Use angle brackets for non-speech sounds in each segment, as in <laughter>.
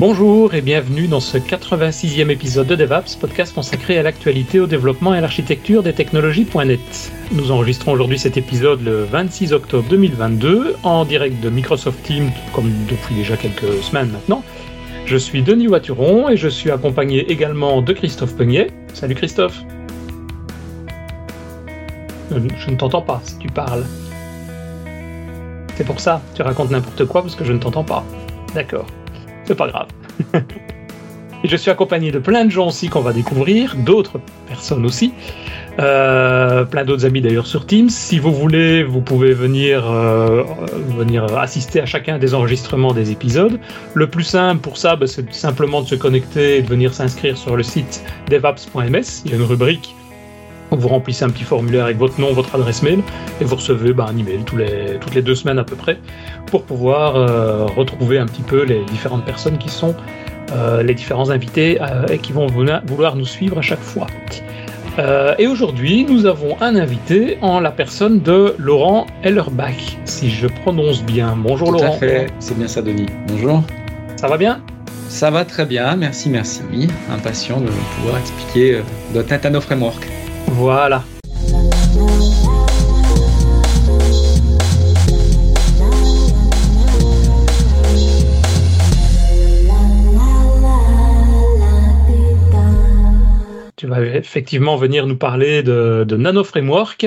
Bonjour et bienvenue dans ce 86e épisode de DevApps, podcast consacré à l'actualité, au développement et à l'architecture des technologies.net. Nous enregistrons aujourd'hui cet épisode le 26 octobre 2022 en direct de Microsoft Teams, comme depuis déjà quelques semaines maintenant. Je suis Denis Waturon et je suis accompagné également de Christophe Peignet. Salut Christophe. Euh, je ne t'entends pas si tu parles. C'est pour ça, tu racontes n'importe quoi parce que je ne t'entends pas. D'accord c'est pas grave. <laughs> Et je suis accompagné de plein de gens aussi qu'on va découvrir, d'autres personnes aussi, euh, plein d'autres amis d'ailleurs sur Teams. Si vous voulez, vous pouvez venir, euh, venir assister à chacun des enregistrements des épisodes. Le plus simple pour ça, bah, c'est simplement de se connecter et de venir s'inscrire sur le site devaps.ms. Il y a une rubrique vous remplissez un petit formulaire avec votre nom, votre adresse mail, et vous recevez bah, un email tous les, toutes les deux semaines à peu près, pour pouvoir euh, retrouver un petit peu les différentes personnes qui sont euh, les différents invités euh, et qui vont vouloir nous suivre à chaque fois. et aujourd'hui, nous avons un invité en la personne de Laurent Ellerbach, si je prononce bien. Bonjour Laurent. Tout à fait, c'est bien ça Denis. Bonjour. Ça va bien? Ça va très bien, merci, merci. Impatient de pouvoir expliquer .NET à nos frameworks. Voilà. Tu vas effectivement venir nous parler de, Nano Framework.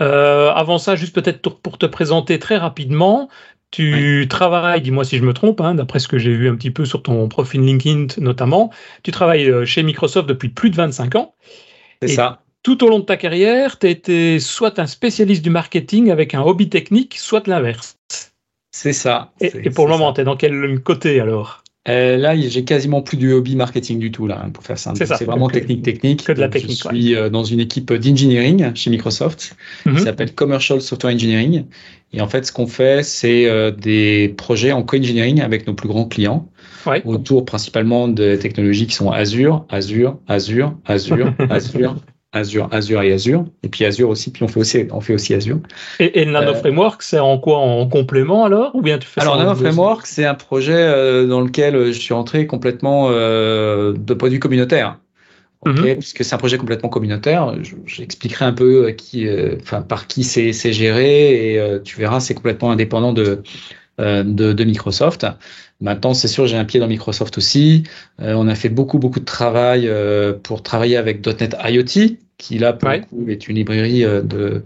Euh, avant ça, juste peut-être pour te présenter très rapidement, tu travailles, dis-moi si je me trompe, hein, d'après ce que j'ai vu un petit peu sur ton profil LinkedIn notamment, tu travailles euh, chez Microsoft depuis plus de 25 ans. C'est ça tout au long de ta carrière, tu as été soit un spécialiste du marketing avec un hobby technique, soit l'inverse. C'est ça. Et, pour le moment, tu es dans quel côté alors? Euh, là, j'ai quasiment plus du hobby marketing du tout, là, pour faire simple. C'est vraiment technique, technique. Que de la technique. Je suis euh, dans une équipe d'engineering chez Microsoft qui mhm. s'appelle Commercial Software Engineering. Et en fait, ce qu'on fait, c'est euh, des projets en co-engineering avec nos plus grands clients. Autour principalement de technologies qui sont Azure, Azure, Azure, Azure, <laughs> Azure, Azure, Azure et Azure. Et puis Azure aussi, puis on fait aussi, on fait aussi Azure. Et, le Nano euh, Framework, c'est en quoi En complément alors? Ou bien tu fais Alors, Nano Framework, c'est un projet euh, dans lequel je suis entré complètement euh, de point de vue communautaire. Mhm. Puisque c'est un projet complètement communautaire. J'expliquerai un peu qui, enfin, par qui c'est géré et tu verras, c'est complètement indépendant de, de, de Microsoft. Maintenant, c'est sûr, j'ai un pied dans Microsoft aussi. Euh, on a fait beaucoup, beaucoup de travail euh, pour travailler avec .NET IoT, qui là, pour le coup, est une librairie euh, de,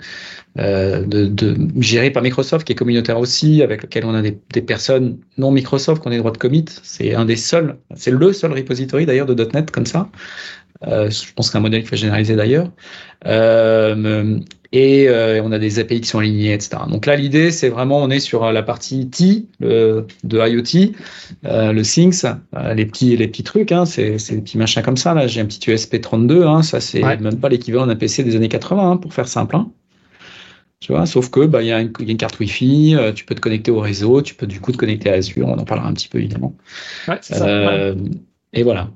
de, de, gérée par Microsoft, qui est communautaire aussi, avec lequel on a des, des personnes non Microsoft qui ont des droits de commit. C'est un des seuls, c'est le seul repository d'ailleurs de .NET comme ça. Euh, je pense que c'est un modèle qu'il faut généraliser d'ailleurs. Euh, et euh, on a des API qui sont alignés, etc. Donc là, l'idée, c'est vraiment, on est sur la partie T de IoT, le Things, les petits, les petits trucs, hein, c'est des petits machins comme ça. Là, j'ai un petit USP32, hein, ça c'est même pas l'équivalent d'un PC des années 80, hein, pour faire simple. Hein. Tu vois, sauf que bah il y, a une carte Wi-Fi, tu peux te connecter au réseau, tu peux du coup te connecter à Azure, on en parlera un petit peu évidemment. Ouais, ça, et voilà.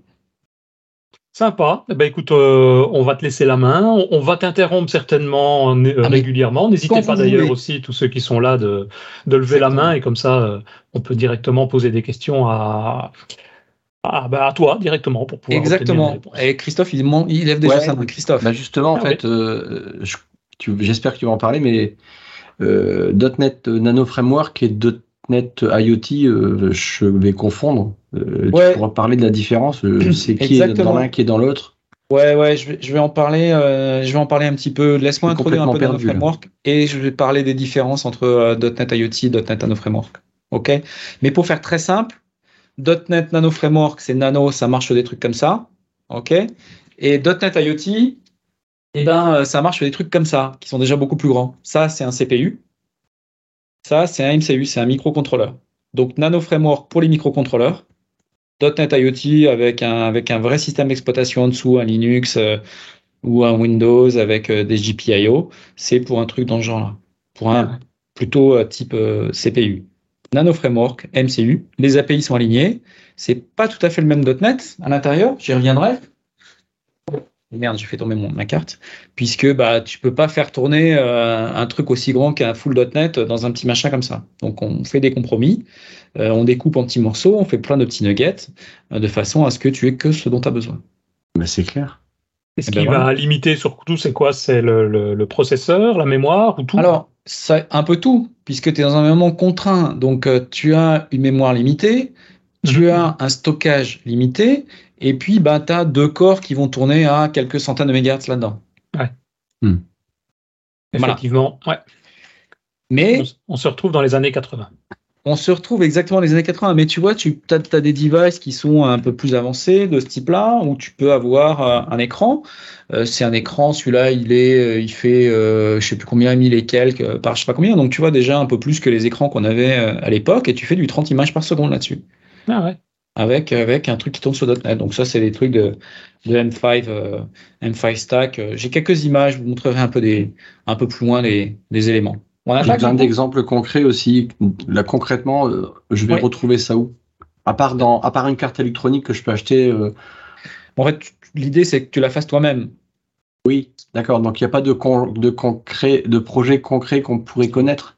Sympa. Eh ben, écoute, euh, on va te laisser la main. On, va t'interrompre certainement euh, ah, régulièrement. N'hésitez pas d'ailleurs aussi, tous ceux qui sont là, de, de lever la main et comme ça, euh, on peut directement poser des questions à, à, bah, à toi directement pour pouvoir. Exactement. Et Christophe, il, il lève déjà sa main. Christophe. Bah justement, en ah fait, j'espère que tu vas en parler, mais .NET Nano Framework et .NET IoT, euh, je vais confondre. Euh, tu pourras parler de la différence. Euh, c'est qui est dans l'un, qui est dans l'autre. Ouais, ouais, je vais, je vais en parler. je vais en parler un petit peu. Laisse-moi introduire un peu Nano Framework et je vais parler des différences entre .NET IoT et .NET Nano Framework. Ok? Mais pour faire très simple, .NET Nano Framework, c'est nano, ça marche sur des trucs comme ça. Ok? Et .NET IoT, eh ben, ça marche sur des trucs comme ça, qui sont déjà beaucoup plus grands. Ça, c'est un CPU. Ça, c'est un MCU, c'est un microcontrôleur. Donc, Nano Framework pour les microcontrôleurs. .NET IoT avec un, avec un vrai système d'exploitation en dessous, un Linux euh, ou un Windows avec euh, des GPIO, c'est pour un truc dans ce genre-là. Pour un plutôt euh, type CPU. Nano Framework, MCU, les API sont alignés. C'est pas tout à fait le même .NET à l'intérieur, j'y reviendrai. Merde, j'ai fait tomber mon, ma carte, puisque bah tu peux pas faire tourner euh, un truc aussi grand qu'un full.net dans un petit machin comme ça. Donc on fait des compromis, euh, on découpe en petits morceaux, on fait plein de petits nuggets, euh, de façon à ce que tu aies que ce dont tu as besoin. Mais c'est clair. Et ce eh qui ben va limiter surtout, c'est quoi? C'est le, le, processeur, la mémoire ou tout? Alors, ça, un peu tout, puisque tu es dans un environnement contraint. Donc, tu as une mémoire limitée, tu mhm. as un stockage limité, et puis bah, tu as deux corps qui vont tourner à quelques centaines de mégahertz là-dedans. Ouais. Hmm. Effectivement, ouais. Mais on, se retrouve dans les années 80. On se retrouve exactement dans les années 80, mais tu vois, tu as, des devices qui sont un peu plus avancés de ce type-là, où tu peux avoir euh, un écran. Euh, c'est un écran, celui-là, il est, euh, il fait, je sais plus combien, mille et quelques par je sais pas combien. Donc tu vois déjà un peu plus que les écrans qu'on avait à l'époque, et tu fais du 30 images par seconde là-dessus. Ah ouais avec, avec un truc qui tourne sur .NET. Donc ça, c'est des trucs de, de M5, euh, M5 Stack. Euh, j'ai quelques images, je vous montrerai un peu, des, un peu plus loin les, les éléments. J'ai plein d'exemples concrets aussi. Là, concrètement, euh, je vais retrouver ça où? À part, dans, à part une carte électronique que je peux acheter. En fait, l'idée, c'est que tu la fasses toi-même. Oui, d'accord. Donc, il n'y a pas de, de, concret, de projet concret qu'on pourrait connaître?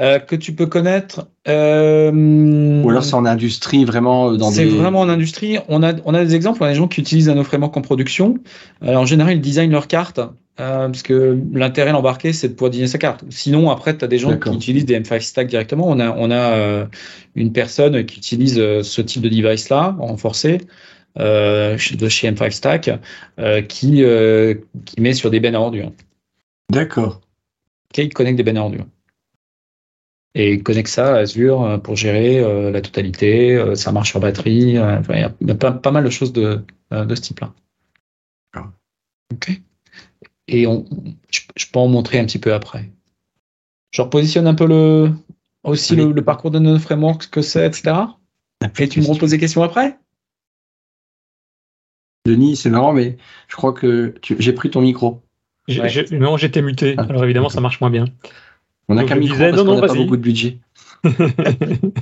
Euh, que tu peux connaître. Euh, Ou alors c'est en industrie vraiment euh, dans C'est vraiment en industrie. On a, on a des exemples, on a des gens qui utilisent nos frameworks en production. en général, ils designent leur carte. parce que l'intérêt l'embarquer, c'est de pouvoir designer sa carte. Sinon, après, tu as des gens qui utilisent des M5 Stack directement. On a, on a une personne qui utilise ce type de device-là, renforcé, de chez M5 Stack, qui, qui met sur des bennes à ordures. D'accord. Qui connecte des bennes à ordures et connecte ça à Azure euh, pour gérer euh, la totalité. Euh, ça marche sur batterie. il y a pas, mal de choses de, de ce type-là. Ok. Et on, je, peux en montrer un petit peu après. Je repositionne un peu le, aussi le, parcours de notre framework, ce que c'est, etc. Et tu me reposes des questions après? Denis, c'est marrant, mais je crois que j'ai pris ton micro. Non, j'étais muté. Ah. Alors évidemment, ça marche moins bien. On a qu'un micro parce qu'on n'a pas beaucoup de budget. <laughs>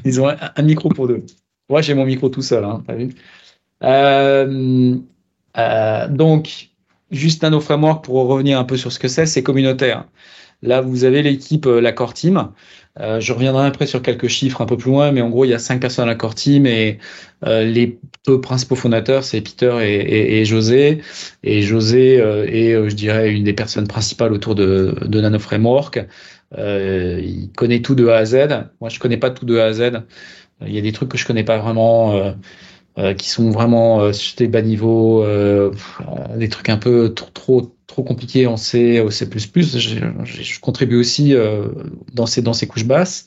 Ils ont un, micro pour deux. Moi, j'ai mon micro tout seul. Hein, vu euh, euh, donc, juste Nano Framework pour revenir un peu sur ce que c'est, c'est communautaire. Là, vous avez l'équipe, euh, la Core Team. je reviendrai après sur quelques chiffres un peu plus loin, mais en gros, il y a cinq personnes à la Core Team et les deux principaux fondateurs, c'est Peter et, José. Et José est, je dirais, une des personnes principales autour de, de Nano Framework. Euh, il connaît tout de A à Z. Moi, je connais pas tout de A à Z. Il y a des trucs que je connais pas vraiment, euh, euh, qui sont vraiment sur des bas niveaux, des trucs un peu trop, trop trop compliqué en C, au C++. Je, je, contribue aussi euh, dans, ces, dans ces couches basses.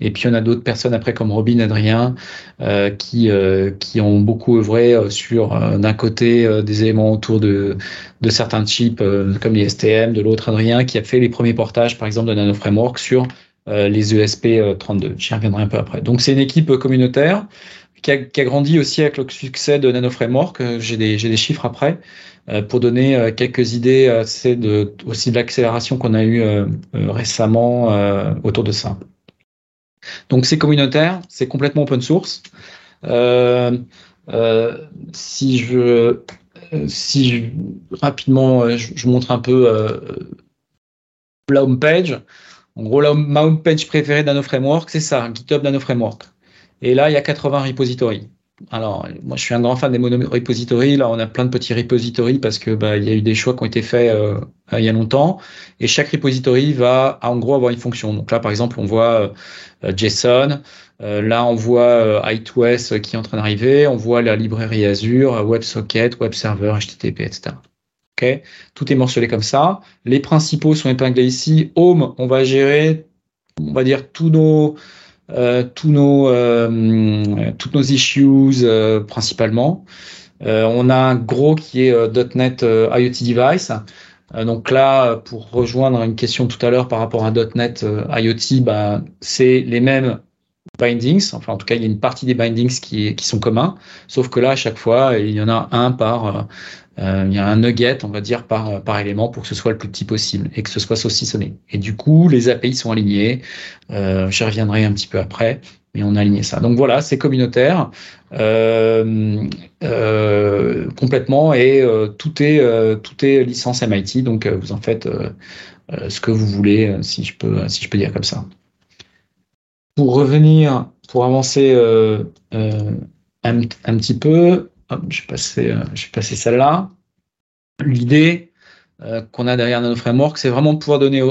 Et puis, on a d'autres personnes après, comme Robin, Adrien, euh, qui, euh, qui ont beaucoup œuvré sur, d'un côté, des éléments autour de, de certains chips, comme les STM, de l'autre, Adrien, qui a fait les premiers portages, par exemple, de Nano Framework sur les ESP32. J'y reviendrai un peu après. Donc, c'est une équipe communautaire qui a, qui a, grandi aussi avec le succès de Nano Framework. J'ai des, des chiffres après. Euh, pour donner euh, quelques idées euh, c'est de, aussi de l'accélération qu'on a eu récemment autour de ça. Donc c'est communautaire, c'est complètement open source. si je si rapidement je, montre un peu la home page. En gros, la, ma home page préférée Nano Framework, c'est ça, GitHub Nano Framework. Et là, il y a 80 repositories alors, moi, je suis un grand fan des monorepositories. Là, on a plein de petits repositories parce que bah, il y a eu des choix qui ont été faits euh, il y a longtemps. Et chaque repository va, en gros, avoir une fonction. Donc là, par exemple, on voit euh, JSON. Euh, là, on voit I2S qui est en train d'arriver. On voit la librairie Azure, WebSocket, WebServer, HTTP, etc. Ok, tout est morcelé comme ça. Les principaux sont épinglés ici. Home, on va gérer, on va dire tous nos euh, euh, issues euh, principalement. on a un gros qui est .NET IoT Device. Donc là, pour rejoindre une question tout à l'heure par rapport à .NET IoT, bah, c'est les mêmes bindings. Enfin, en tout cas, il y a une partie des bindings qui, qui sont communs. Sauf que là, à chaque fois, il y en a un par euh, il y a un nugget, on va dire, par, par élément pour que ce soit le plus petit possible et que ce soit saucissonné. Et du coup, les API sont alignés. Euh, J'y reviendrai un petit peu après. Mais on a aligné ça. Donc voilà, c'est communautaire euh, euh, complètement et euh, tout est tout est licence MIT. Donc vous en faites ce que vous voulez, si je peux si je peux dire comme ça. Pour revenir, pour avancer un, petit peu, je vais passer celle-là. L'idée qu'on a derrière Nano Framework, c'est vraiment de pouvoir donner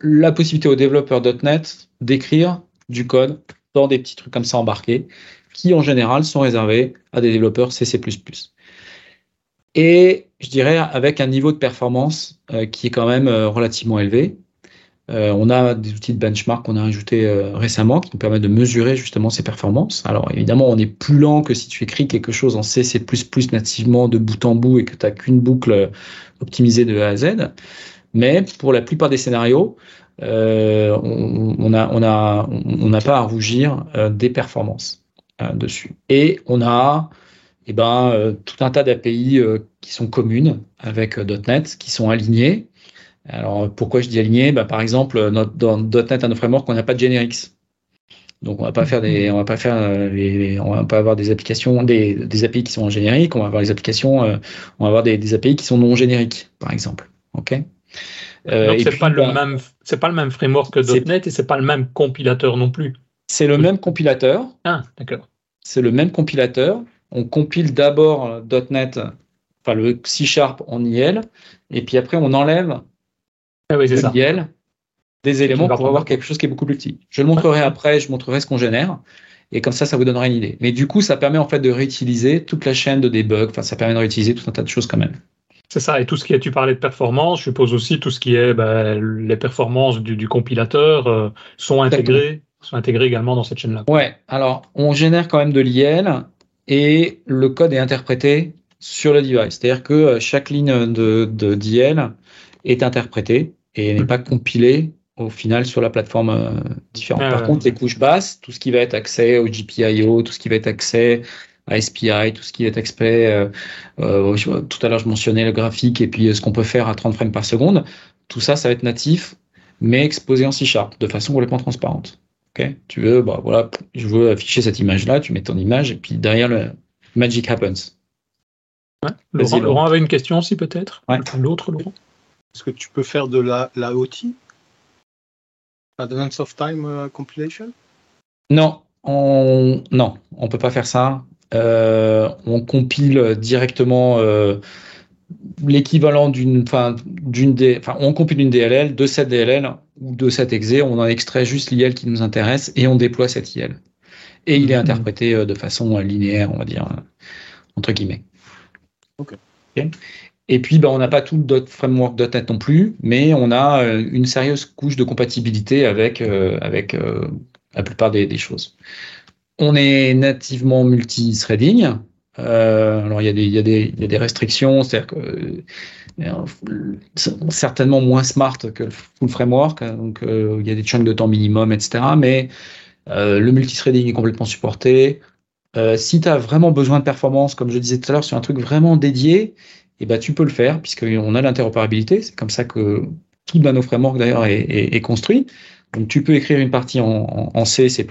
la possibilité aux développeurs .NET d'écrire du code des petits trucs comme ça embarqués, qui en général sont réservés à des développeurs CC++. Et je dirais avec un niveau de performance euh, qui est quand même euh, relativement élevé. Euh, on a des outils de benchmark qu'on a ajoutés récemment qui nous permettent de mesurer justement ces performances. Alors évidemment, on est plus lent que si tu écris quelque chose en C, C++ nativement de bout en bout et que tu n'as qu'une boucle optimisée de A à Z. Mais pour la plupart des scénarios, euh, on n'a pas à rougir euh, des performances euh, dessus. Et on a eh ben, tout un tas d'API qui sont communes avec .NET, qui sont alignées. Alors pourquoi je dis alignées bah, Par exemple, dans .NET, à nos frameworks, on n'a pas de generics. Donc on va pas faire des, on va pas va pas avoir des applications, des, des, API qui sont en générique. On va avoir des applications, on va avoir des, des API qui sont non génériques, par exemple. Ok? Euh, Donc c'est pas le bah, même, c'est pas le même framework que .NET et c'est pas le même compilateur non plus. C'est le même compilateur. Ah, d'accord. C'est le même compilateur. On compile d'abord .NET, enfin le C Sharp en IL, et puis après on enlève ah oui, ça. IL des éléments pour avoir quelque chose qui est beaucoup plus petit. Je le montrerai après, je montrerai ce qu'on génère. Et comme ça, ça vous donnera une idée. Mais du coup, ça permet en fait de réutiliser toute la chaîne de debug. Enfin, ça permet de réutiliser tout un tas de choses quand même. C'est ça, et tout ce qui est, tu parlais de performance, je suppose aussi tout ce qui est ben, les performances du, compilateur euh, sont intégrées, sont intégrées également dans cette chaîne-là. Ouais, alors on génère quand même de l'IL et le code est interprété sur le device. C'est-à-dire que euh, chaque ligne de, d'IL est interprétée et n'est mmh. pas compilée au final sur la plateforme euh, différente. Ah Par contre, les couches basses, tout ce qui va être accès au GPIO, tout ce qui va être accès SPI, tout ce qui est expert. Euh, euh, tout à l'heure, je mentionnais le graphique et puis euh, ce qu'on peut faire à 30 frames par seconde. Tout ça, ça va être natif, mais exposé en C Sharp de façon complètement transparente. Ok? Tu veux, bah voilà, je veux afficher cette image-là, tu mets ton image et puis derrière le magic happens. Laurent, avait une question aussi peut-être? L'autre, Laurent? Est-ce que tu peux faire de la, la OT, Advance of Time Compilation? Non, on non, on peut pas faire ça. Euh, on compile directement euh, l'équivalent d'une, enfin, d'une des, enfin, on compile une DLL, de cette DLL ou de cette exe, on en extrait juste l'IL qui nous intéresse et on déploie cette IL. Et il est mhm. interprété euh, de façon linéaire, on va dire, entre guillemets. Et puis, ben, on n'a pas tout le framework .NET non plus, mais on a une sérieuse couche de compatibilité avec, avec la plupart des, des choses. On est nativement multi-threading. Euh, alors, il y, a des, y y a des restrictions, c'est-à-dire que euh, certainement moins smart que le full framework, hein, donc euh, il y a des chunks de temps minimum, etc. Mais euh, le multithreading est complètement supporté. Euh, si tu as vraiment besoin de performance, comme je disais tout à l'heure, sur un truc vraiment dédié, eh ben, tu peux le faire, puisqu'on a l'interopérabilité. C'est comme ça que tout Nano Framework d'ailleurs est, est, construit. Donc tu peux écrire une partie en, C, C++,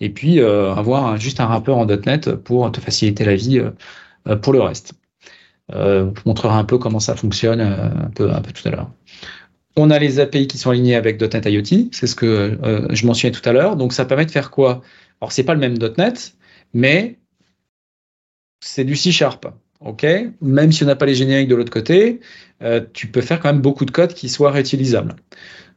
et puis euh, avoir juste un wrapper en .NET pour te faciliter la vie euh, pour le reste. Euh, je vous montrerai un peu comment ça fonctionne un, peu, un peu tout à l'heure. On a les API qui sont alignés avec .NET IoT, c'est ce que je mentionnais tout à l'heure. Donc ça permet de faire quoi? Alors c'est pas le même .NET, mais c'est du C Sharp. ok? Même si on n'a pas les génériques de l'autre côté, tu peux faire quand même beaucoup de code qui soit réutilisable.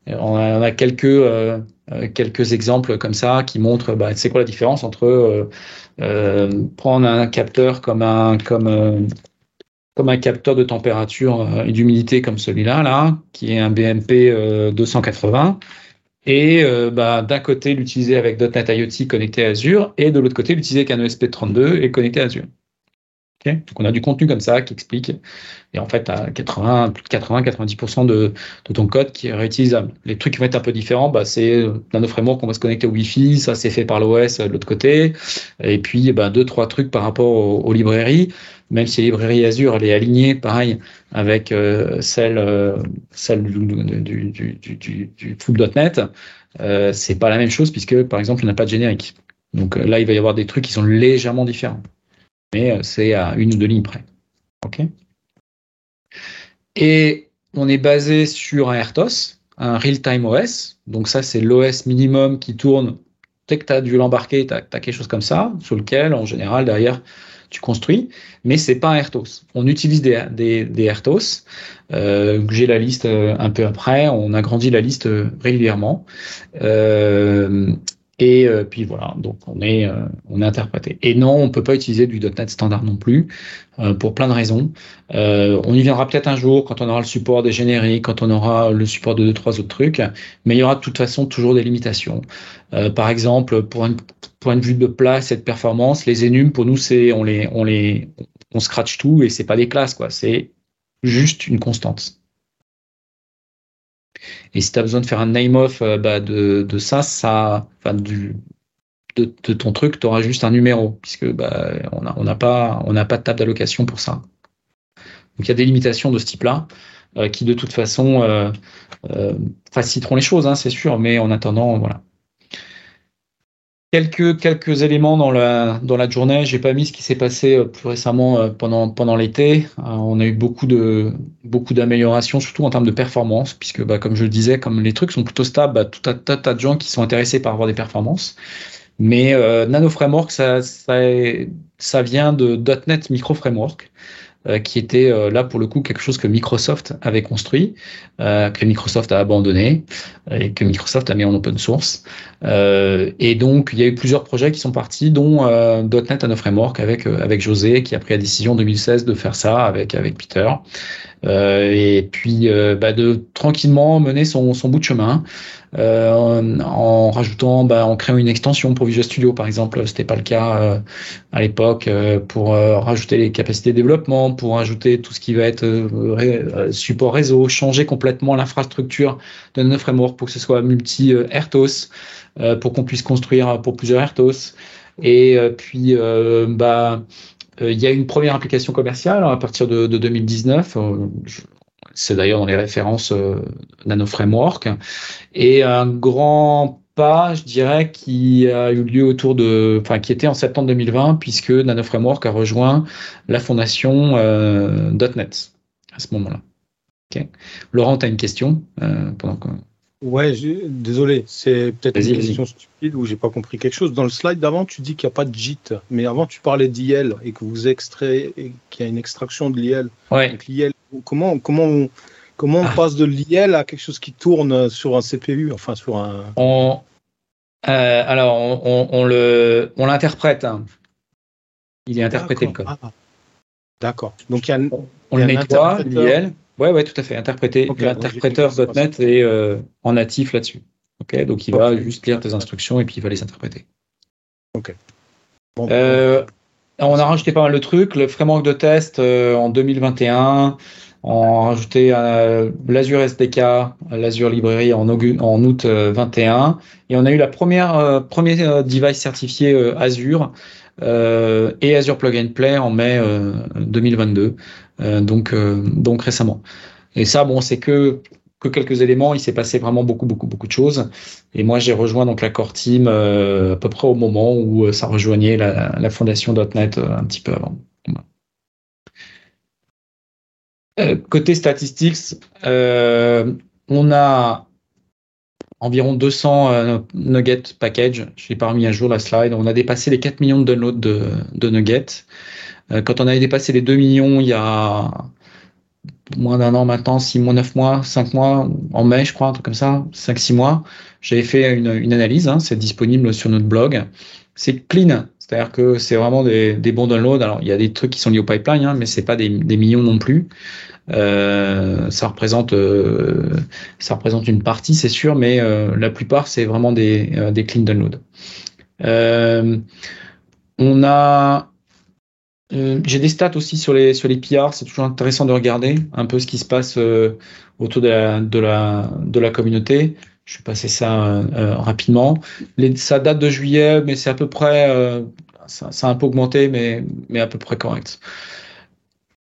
On a, quelques, euh, euh, quelques exemples comme ça qui montrent bah, c'est quoi la différence entre euh, prendre un capteur comme un, capteur de température et d'humidité comme celui-là, là, qui est un BMP 280, et bah, d'un côté l'utiliser avec .NET IoT connecté à Azure, et de l'autre côté l'utiliser avec un ESP32 et connecté à Azure. Donc on a du contenu comme ça qui explique. Et en fait, à 80, plus de 80-90% de, de, ton code qui est réutilisable. Les trucs qui vont être un peu différents, bah, c'est dans nos frameworks, on va se connecter au Wi-Fi, ça c'est fait par l'OS de l'autre côté. Et puis, bah, deux, trois trucs par rapport aux, librairies. Même si la librairie Azure, elle est alignée, pareil, avec euh, celle, euh, celle du, du, du, du, du full.NET, euh, c'est pas la même chose puisque par exemple, on n'a pas de générique. Donc là, il va y avoir des trucs qui sont légèrement différents, mais c'est à une ou deux lignes près. Et on est basé sur un RTOS, un Real-Time OS. Donc ça, c'est l'OS minimum qui tourne dès que tu as dû l'embarquer, tu as, quelque chose comme ça, sur lequel, en général, derrière, tu construis, mais c'est pas un RTOS. On utilise des, des, RTOS. Euh, J'ai la liste euh, un peu après. On agrandit la liste euh, régulièrement. Euh, et euh, puis voilà, donc on est, euh, on est interprété. Et non, on peut pas utiliser du .NET standard non plus, euh, pour plein de raisons. on y viendra peut-être un jour quand on aura le support des génériques, quand on aura le support de deux, trois autres trucs, mais il y aura de toute façon toujours des limitations. par exemple, pour un point de vue de place et de performance, les enums, pour nous, c'est on les, on les, on scratch tout et c'est pas des classes, quoi. C'est juste une constante. Et si tu as besoin de faire un name-off euh, bah, de, ça, ça enfin, du, de, ton truc, tu auras juste un numéro, puisque bah, on n'a pas de table d'allocation pour ça. Donc il y a des limitations de ce type-là euh, qui de toute façon euh, euh faciliteront les choses, hein, c'est sûr, mais en attendant, voilà. Quelques, quelques éléments dans la, dans la journée. J'ai pas mis ce qui s'est passé euh, plus récemment euh, pendant, pendant l'été. Euh, on a eu beaucoup de beaucoup d'améliorations, surtout en termes de performance, puisque bah, comme je le disais, comme les trucs sont plutôt stables, bah, tout un tas, de gens qui sont intéressés par avoir des performances. Mais Nano Framework, ça, ça, ça vient de .NET Micro Framework. Euh, qui était euh, là pour le coup quelque chose que Microsoft avait construit, euh, que Microsoft a abandonné et que Microsoft a mis en open source. et donc il y a eu plusieurs projets qui sont partis, dont .NET Nano Framework avec avec José qui a pris la décision en 2016 de faire ça avec avec Peter. Euh, et puis bah, de tranquillement mener son, son bout de chemin euh, en, rajoutant, bah, en créant une extension pour Visual Studio par exemple. C'était pas le cas euh, à l'époque euh, pour rajouter les capacités de développement, pour rajouter tout ce qui va être support réseau, changer complètement l'infrastructure de notre framework pour que ce soit multi RTOS, pour qu'on puisse construire pour plusieurs RTOS. Et puis, bah, il y a une première application commerciale à partir de, de 2019. C'est d'ailleurs dans les références euh, Nano Framework. Et un grand pas, je dirais, qui a eu lieu autour de, enfin, qui était en septembre 2020, puisque Nano Framework a rejoint la fondation euh, .NET à ce moment-là. Laurent, tu as une question euh, pendant que... Ouais, désolé, c'est peut-être une question stupide ou j'ai pas compris quelque chose. Dans le slide d'avant, tu dis qu'il n'y a pas de JIT, mais avant tu parlais d'IL et que vous extrayez, qu'il y a une extraction de l'IL. Ouais. l'IL, comment, comment on, comment on ah. passe de l'IL à quelque chose qui tourne sur un CPU, enfin sur un. On, euh, alors, on, on, le, on l'interprète. Hein. Il est interprété le code. Ah. D'accord. Donc il y a, on le nettoie, l'IL. Ouais, ouais, tout à fait. Interpréter. L'interpréteur.net est euh, en natif là-dessus. Ok, donc il va juste lire tes instructions et puis il va les interpréter. Ok. Euh, on a rajouté pas mal de trucs. Le framework de test euh, en 2021. On a rajouté l'Azure SDK, l'Azure Library en, en août 21. Et on a eu la première premier device certifié Azure et Azure Plug and Play en mai 2022. Euh, donc, euh, donc récemment. Et ça, bon, c'est que que quelques éléments. Il s'est passé vraiment beaucoup, beaucoup, beaucoup de choses. Et moi, j'ai rejoint donc la core team euh, à peu près au moment où ça rejoignait la, la fondation .NET un petit peu avant. côté statistiques, on a environ 200 nuggets package. Je n'ai pas remis à jour la slide. On a dépassé les 4 millions de downloads de nuggets. Euh, quand on avait dépassé les 2 millions il y a moins d'un an maintenant, 6 mois, 9 mois, 5 mois, en mai, je crois, un truc comme ça, 5-6 mois, j'avais fait une, analyse, hein, c'est disponible sur notre blog. C'est clean, c'est-à-dire que c'est vraiment des, bons downloads. Alors, il y a des trucs qui sont liés au pipeline, hein, mais c'est pas des, millions non plus. Euh, ça représente, euh, ça représente une partie, c'est sûr, mais la plupart c'est vraiment des, des clean downloads. on a euh, j'ai des stats aussi sur les, sur les PR, c'est toujours intéressant de regarder un peu ce qui se passe euh, autour de la, de, la, de la communauté. Je vais passer ça euh, rapidement. Les, ça date de juillet, mais c'est à peu près, ça, ça, a un peu augmenté, mais, mais à peu près correct.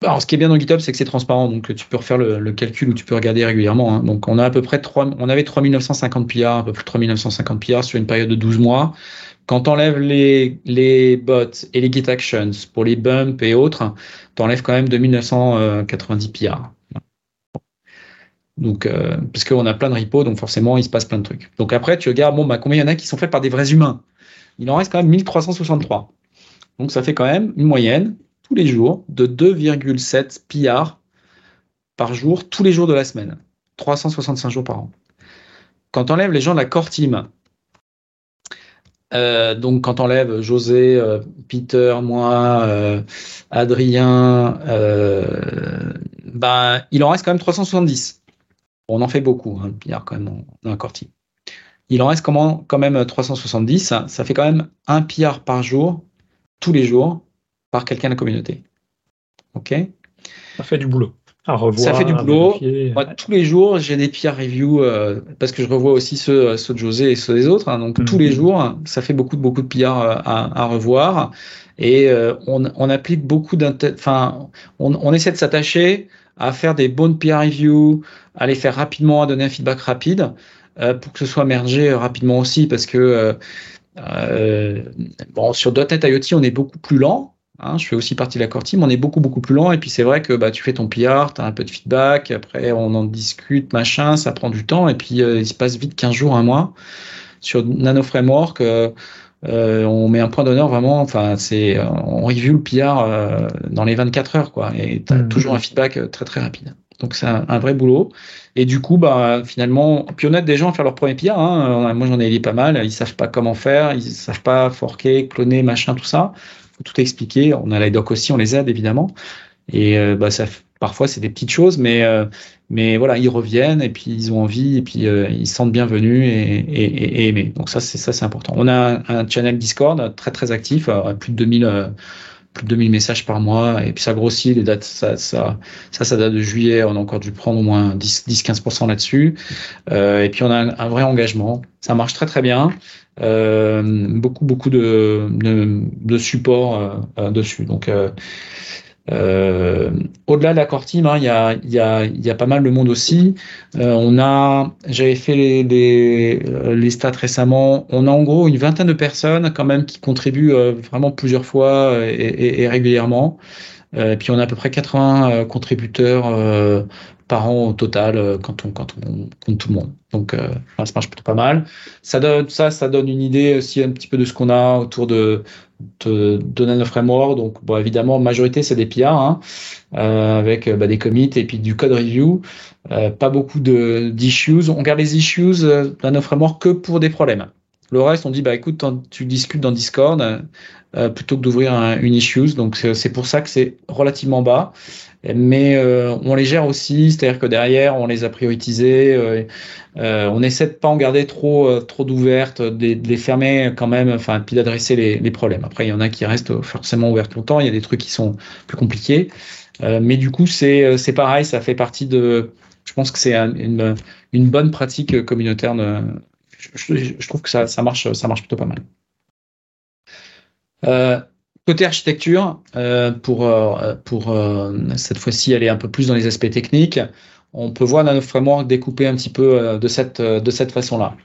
alors, ce qui est bien dans GitHub, c'est que c'est transparent, donc tu peux refaire le, calcul ou tu peux regarder régulièrement. Hein. Donc, on a à peu près 3, on avait 3950 PR, un peu plus de 3950 PR sur une période de 12 mois. Quand on enlèves les, bots et les Git Actions pour les bumps et autres, tu enlèves quand même 2990 PR. Donc, euh, parce qu'on a plein de repos, donc forcément, il se passe plein de trucs. Donc après, tu regardes, bon, bah, combien il y en a qui sont faits par des vrais humains? Il en reste quand même 1363. Donc, ça fait quand même une moyenne tous les jours de 2,7 pillards par jour, tous les jours de la semaine. 365 jours par an. Quand on enlève les gens de la core team, euh, donc quand on enlève José, euh, Peter, moi, euh, Adrien, ben, il en reste quand même 370. On en fait beaucoup, un hein, quand même dans core team. Il en reste quand même 370. Ça fait quand même un pillard par jour, tous les jours, par quelqu'un de la communauté. OK? Ça fait du boulot. Ça fait du boulot. Moi, tous les jours, j'ai des peer reviews euh, parce que je revois aussi ceux, euh, ceux de José et ceux des autres. Hein. donc, tous les mhm. jours, ça fait beaucoup, beaucoup de PR euh, à, revoir. Et on, applique beaucoup Enfin, on, on, essaie de s'attacher à faire des bonnes peer reviews, à les faire rapidement, à donner un feedback rapide pour que ce soit mergé rapidement aussi parce que bon, sur .NET IoT, on est beaucoup plus lent. Hein, je fais aussi partie de la core team, on est beaucoup beaucoup plus lent et puis c'est vrai que bah, tu fais ton PR, tu as un peu de feedback, après on en discute, machin, ça prend du temps et puis euh, il se passe vite 15 jours, un mois. Sur Nano Framework, euh, euh, on met un point d'honneur vraiment, enfin c'est on review le PR dans les 24 heures quoi et tu as mmh. toujours un feedback très très rapide. Donc c'est un, vrai boulot. Et du coup, bah, finalement, puis on aide des gens à faire leur premier PR. Hein. Moi j'en ai aidé pas mal, ils savent pas comment faire, ils savent pas forquer, cloner, machin, tout ça tout expliquer. On a la doc aussi, on les aide évidemment. Et euh, bah, ça, parfois, c'est des petites choses, mais, euh, mais voilà, ils reviennent et puis ils ont envie et puis euh, ils se sentent bienvenus et, et, aimés. Donc ça, c'est ça, c'est important. On a un, channel Discord très très actif, plus de 2000 plus de 2000 messages par mois et puis ça grossit les dates ça ça ça, ça date de juillet on a encore dû prendre au moins 10 10 15% là-dessus et puis on a un, vrai engagement ça marche très très bien euh, beaucoup beaucoup de, de, support euh, euh, dessus. Donc au-delà de la core team, hein, il y, a, y, a, y, a, pas mal de monde aussi. On a, j'avais fait les, les, stats récemment. On a en gros une vingtaine de personnes quand même qui contribuent vraiment plusieurs fois et, et, et régulièrement. Euh, puis on a à peu près 80 contributeurs par an au total euh, quand on, quand on compte tout le monde. Donc euh, ça marche plutôt pas mal. Ça donne, ça, ça donne une idée aussi un petit peu de ce qu'on a autour de, de, Nano Framework. Donc bon, évidemment, majorité c'est des PR hein, euh, avec bah, des commits et puis du code review. Euh, pas beaucoup d'issues. On garde les issues euh, Nano Framework que pour des problèmes. Le reste, on dit bah écoute, tu discutes dans Discord euh, plutôt que d'ouvrir une issues. Donc c'est pour ça que c'est relativement bas mais euh, on les gère aussi, c'est-à-dire que derrière, on les a prioritisés. Euh, euh, on essaie de pas en garder trop, trop d'ouvertes, de, les fermer quand même, enfin, puis d'adresser les, les, problèmes. Après, il y en a qui restent forcément ouvertes longtemps. Il y a des trucs qui sont plus compliqués, mais du coup, c'est c'est pareil, ça fait partie de. Je pense que c'est une, une bonne pratique communautaire. De, je, je, trouve que ça, ça marche, ça marche plutôt pas mal. Euh, Côté architecture, euh, pour, euh, pour euh, cette fois-ci aller un peu plus dans les aspects techniques, on peut voir Nano Framework découpé un petit peu de cette, de cette façon-là.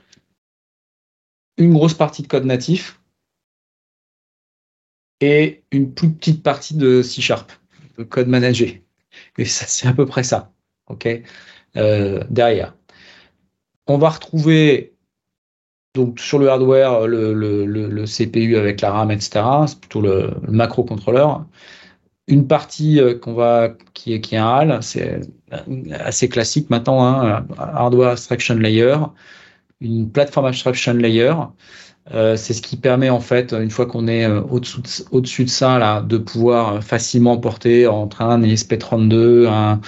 Une grosse partie de code natif et une plus petite partie de C Sharp, de code managé. Et ça, c'est à peu près ça. OK Derrière. On va retrouver donc sur le hardware, le, le, le, CPU avec la RAM, etc. C'est plutôt le, macro-contrôleur. Une partie euh, qu'on va, qui est, qui est un HAL, c'est assez classique maintenant, hein, Hardware Abstraction Layer, une plateforme Abstraction Layer. Euh, c'est ce qui permet en fait, une fois qu'on est euh, au-dessus de, au de ça, là, de pouvoir facilement porter entre un ESP32, un,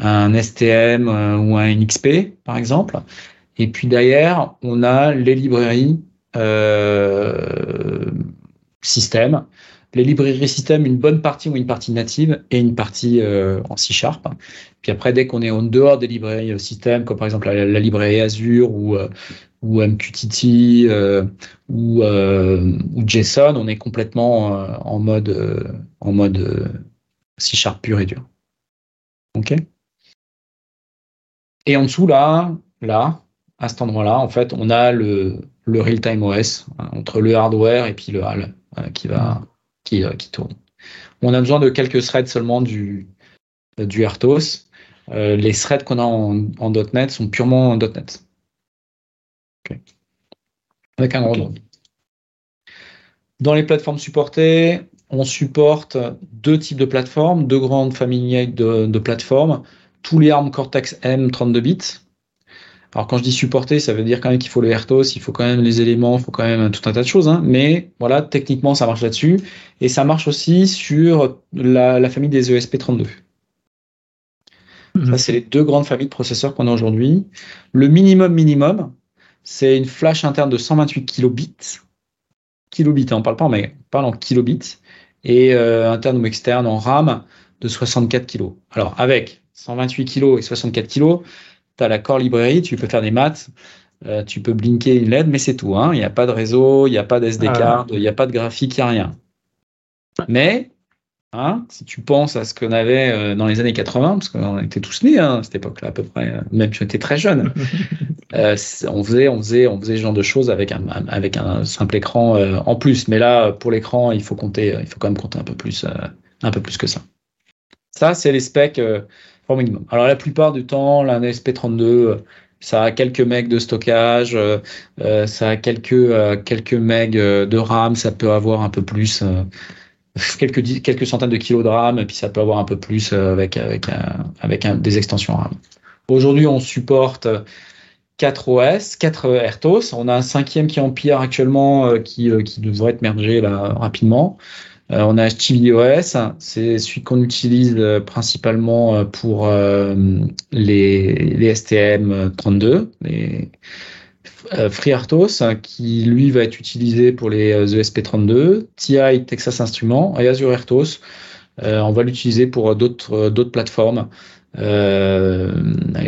un STM ou un NXP, par exemple. Et puis derrière, on a les librairies euh, système. Les librairies système, une bonne partie ou une partie native et une partie euh, en C Sharp. Puis après, dès qu'on est en dehors des librairies euh, système, comme par exemple la, librairie Azure ou, ou MQTT ou, ou, JSON, on est complètement en mode, en mode C Sharp pur et dur. OK? Et en dessous, là, là, à cet endroit-là, en fait, on a le, le real-time OS hein, entre le hardware et puis le HAL euh, qui, va, qui, euh, qui, tourne. On a besoin de quelques threads seulement du, du RTOS. Euh, les threads qu'on a en, en, .NET sont purement en .NET. Avec un gros Dans les plateformes supportées, on supporte deux types de plateformes, deux grandes familles de, de plateformes, tous les ARM Cortex M 32 bits, alors quand je dis supporter, ça veut dire quand même qu'il faut le RTOS, il faut quand même les éléments, il faut quand même tout un tas de choses. Hein. Mais voilà, techniquement, ça marche là-dessus. Et ça marche aussi sur la, famille des ESP32. Mhm. Ça, c'est les deux grandes familles de processeurs qu'on a aujourd'hui. Le minimum minimum, c'est une flash interne de 128 kilobits. Kilobits, hein, on parle pas mais on parle en kilobits. Et euh, interne ou externe en RAM de 64 kilos. Alors avec 128 kilos et 64 kilos, tu as la core librairie, tu peux faire des maths, euh, tu peux blinker une LED, mais c'est tout. Hein. Il n'y a pas de réseau, il n'y a pas d'SD ah. card, il n'y a pas de graphique, il n'y a rien. Mais, hein, si tu penses à ce qu'on avait euh, dans les années 80, parce qu'on était tous nés hein, à cette époque-là à peu près, euh, même si on était très jeunes, <laughs> on, faisait, on, faisait, on faisait ce genre de choses avec un, avec un simple écran en plus. Mais là, pour l'écran, il faut compter, il faut quand même compter un peu plus, un peu plus que ça. Ça, c'est les specs minimum. Alors la plupart du temps, la SP32, ça a quelques megs de stockage, euh, euh, ça a quelques euh, quelques megs de RAM, ça peut avoir un peu plus, <laughs> quelques quelques centaines de kilos de RAM, et puis ça peut avoir un peu plus avec avec avec des extensions RAM. Aujourd'hui, on supporte 4 OS, 4 RTOS. On a un cinquième qui est en PR actuellement, qui, qui devrait être mergé là rapidement. Euh, on a HTVOS, c'est celui qu'on utilise euh, principalement euh, pour les, les STM32, les FreeRTOS, qui lui va être utilisé pour les ESP32, TI Texas Instruments et Azure RTOS. on va l'utiliser pour d'autres plateformes. Euh,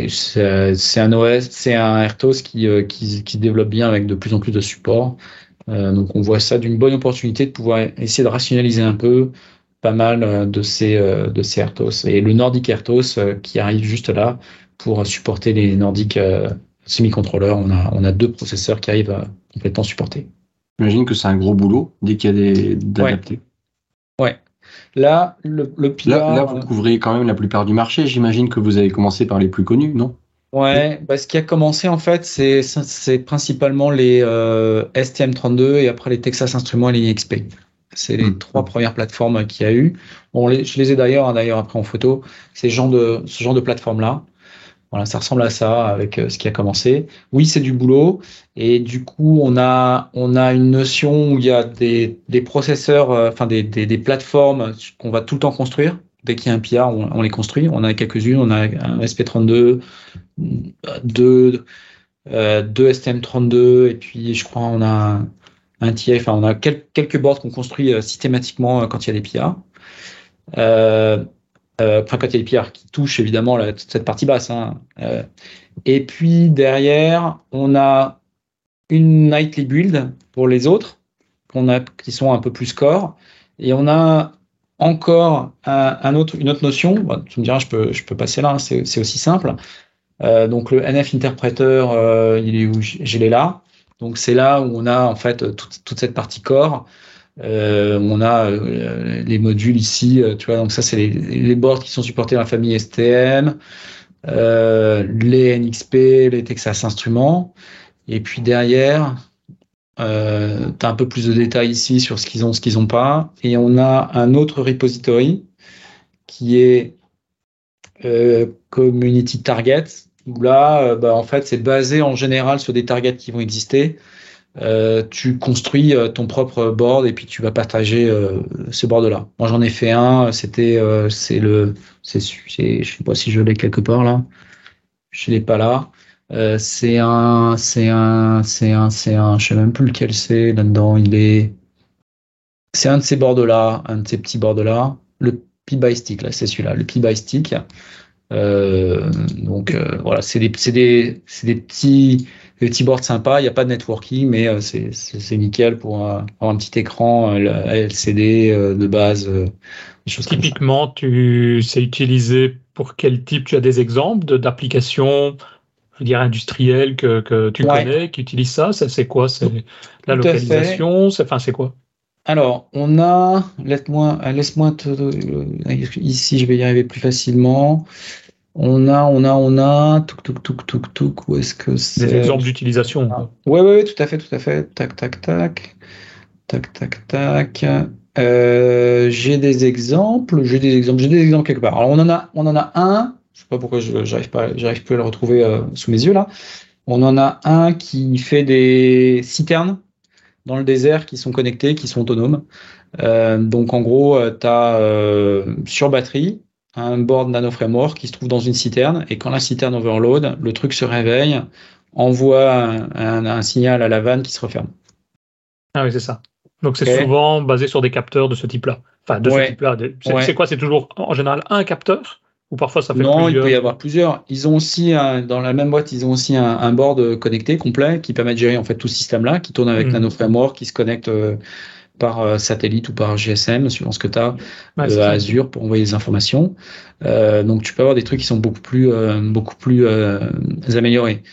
c'est un OS, c'est un RTOS qui, qui, qui développe bien avec de plus en plus de support. Euh, donc on voit ça d'une bonne opportunité de pouvoir essayer de rationaliser un peu pas mal euh, de ces, euh, de ces. Et le Nordic RTOS qui arrive juste là pour supporter les Nordic semi-contrôleurs, on a, on a deux processeurs qui arrivent à complètement supporter. J'imagine que c'est un gros boulot dès qu'il y a des d'adapter. Ouais. Là, le, le là, vous couvrez quand même la plupart du marché. J'imagine que vous avez commencé par les plus connus, non? Ouais, bah, ce qui a commencé en fait, c'est, c'est principalement les euh, STM32 et après les Texas Instruments et les XP. C'est les hmm. trois premières plateformes qu'il y a eu. Bon, les, je les ai d'ailleurs, hein, d'ailleurs après en photo, ces genre de, ce genre de plateforme-là. Voilà, ça ressemble à ça avec euh, ce qui a commencé. Oui, c'est du boulot et du coup, on a on a une notion où il y a des, des processeurs, euh, enfin des, des, des plateformes qu'on va tout le temps construire dès qu'il y a un PR, on, les construit. On a quelques-unes, on a un SP32, deux, euh, deux STM32, et puis je crois on a un TI, enfin on a quelques boards qu'on construit euh, systématiquement euh, quand il y a des PR. Euh, enfin, quand il y a des PR qui touchent évidemment cette partie basse. Hein. et puis derrière, on a une nightly build pour les autres, a, qui sont un peu plus core. Et on a encore un, autre, une autre notion. tu me diras, je peux, je peux passer là, hein, c'est aussi simple. Euh, donc le NF interpréteur, euh, il est où? Je l'ai là. Donc c'est là où on a en fait toute, cette partie core. Euh, on a les modules ici, tu vois. Donc ça c'est les, les, boards qui sont supportés dans la famille STM, les NXP, les Texas Instruments. Et puis derrière, euh, tu as un peu plus de détails ici sur ce qu'ils ont, ce qu'ils n'ont pas. Et on a un autre repository qui est euh, Community Target, où là, euh, bah, en fait, c'est basé en général sur des targets qui vont exister. Euh, tu construis ton propre board et puis tu vas partager ce board-là. Moi, j'en ai fait un. C'était, c'est le, c'est, je sais pas si je l'ai quelque part là. Je l'ai pas là. Euh, c'est un, c'est un, c'est un, c'est un, je sais même plus lequel c'est là-dedans. Il est, c'est un de ces bords là, un de ces petits bords là. Le Pi by Stick là, c'est celui-là, le Pi by Stick. Euh, donc euh, voilà, c'est des, c'est des, c'est des petits des petits boards sympas. Il n'y a pas de networking, mais euh, c'est nickel pour avoir un petit écran LCD de base. Typiquement, tu sais utiliser pour quel type? Tu as des exemples d'applications je industrielles que, que tu connais, qui utilisent ça, c'est quoi? C'est la localisation? Enfin, c'est quoi? Alors, on a, laisse-moi, laisse-moi ici, je vais y arriver plus facilement. On a, on a, on a, tuk tuk tuk tuk tuk, où est-ce que c'est? Des exemples d'utilisation. Oui, oui, ouais, tout à fait, tout à fait. Tac, tac, tac, tac, tac, tac. Euh, j'ai des exemples, j'ai des exemples, j'ai des exemples quelque part. Alors, on en a, on en a un. Je sais pas pourquoi j'arrive pas, j'arrive plus à le retrouver euh, sous mes yeux là. On en a un qui fait des citernes dans le désert qui sont connectés, qui sont autonomes. Euh, donc en gros, euh, tu as euh, sur batterie un board nano framework qui se trouve dans une citerne et quand la citerne overload, le truc se réveille, envoie un, signal à la vanne qui se referme. Ah oui, c'est ça. Donc c'est souvent basé sur des capteurs de ce type-là. Enfin, de ce type-là. C'est quoi? C'est toujours en général un capteur? Ou parfois ça fait Non, il peut y avoir plusieurs. Ils ont aussi, dans la même boîte, ils ont aussi un, board connecté complet qui permet de gérer en fait tout ce système-là, qui tourne avec hmm. Nano Framework, qui se connecte euh, par euh, satellite ou par GSM, suivant ce que tu as, euh, à Azure pour envoyer des informations. donc tu peux avoir des trucs qui sont beaucoup plus, beaucoup plus améliorés.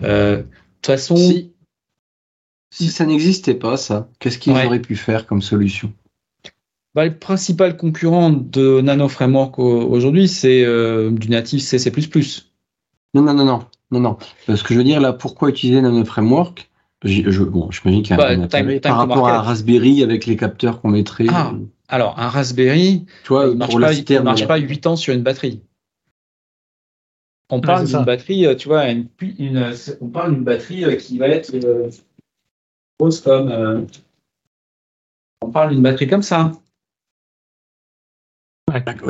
De toute façon. Si, si ça n'existait pas, ça, qu'est-ce qu'ils auraient pu faire comme solution? Bah, le principal concurrent de Nano Framework aujourd'hui, c'est euh, du natif C++. Non, non, non, non, non, non. Ce que je veux dire là, pourquoi utiliser Nano Framework? Je, Bon, j'imagine qu'il y a un bah, par rapport à un Raspberry avec les capteurs qu'on mettrait. Ah, alors un Raspberry, tu vois, il marche, pas, il marche pas 8 ans sur une batterie. On parle d'une batterie, euh, tu vois, une, on parle d'une batterie euh, qui va être grosse comme. on parle d'une batterie comme ça.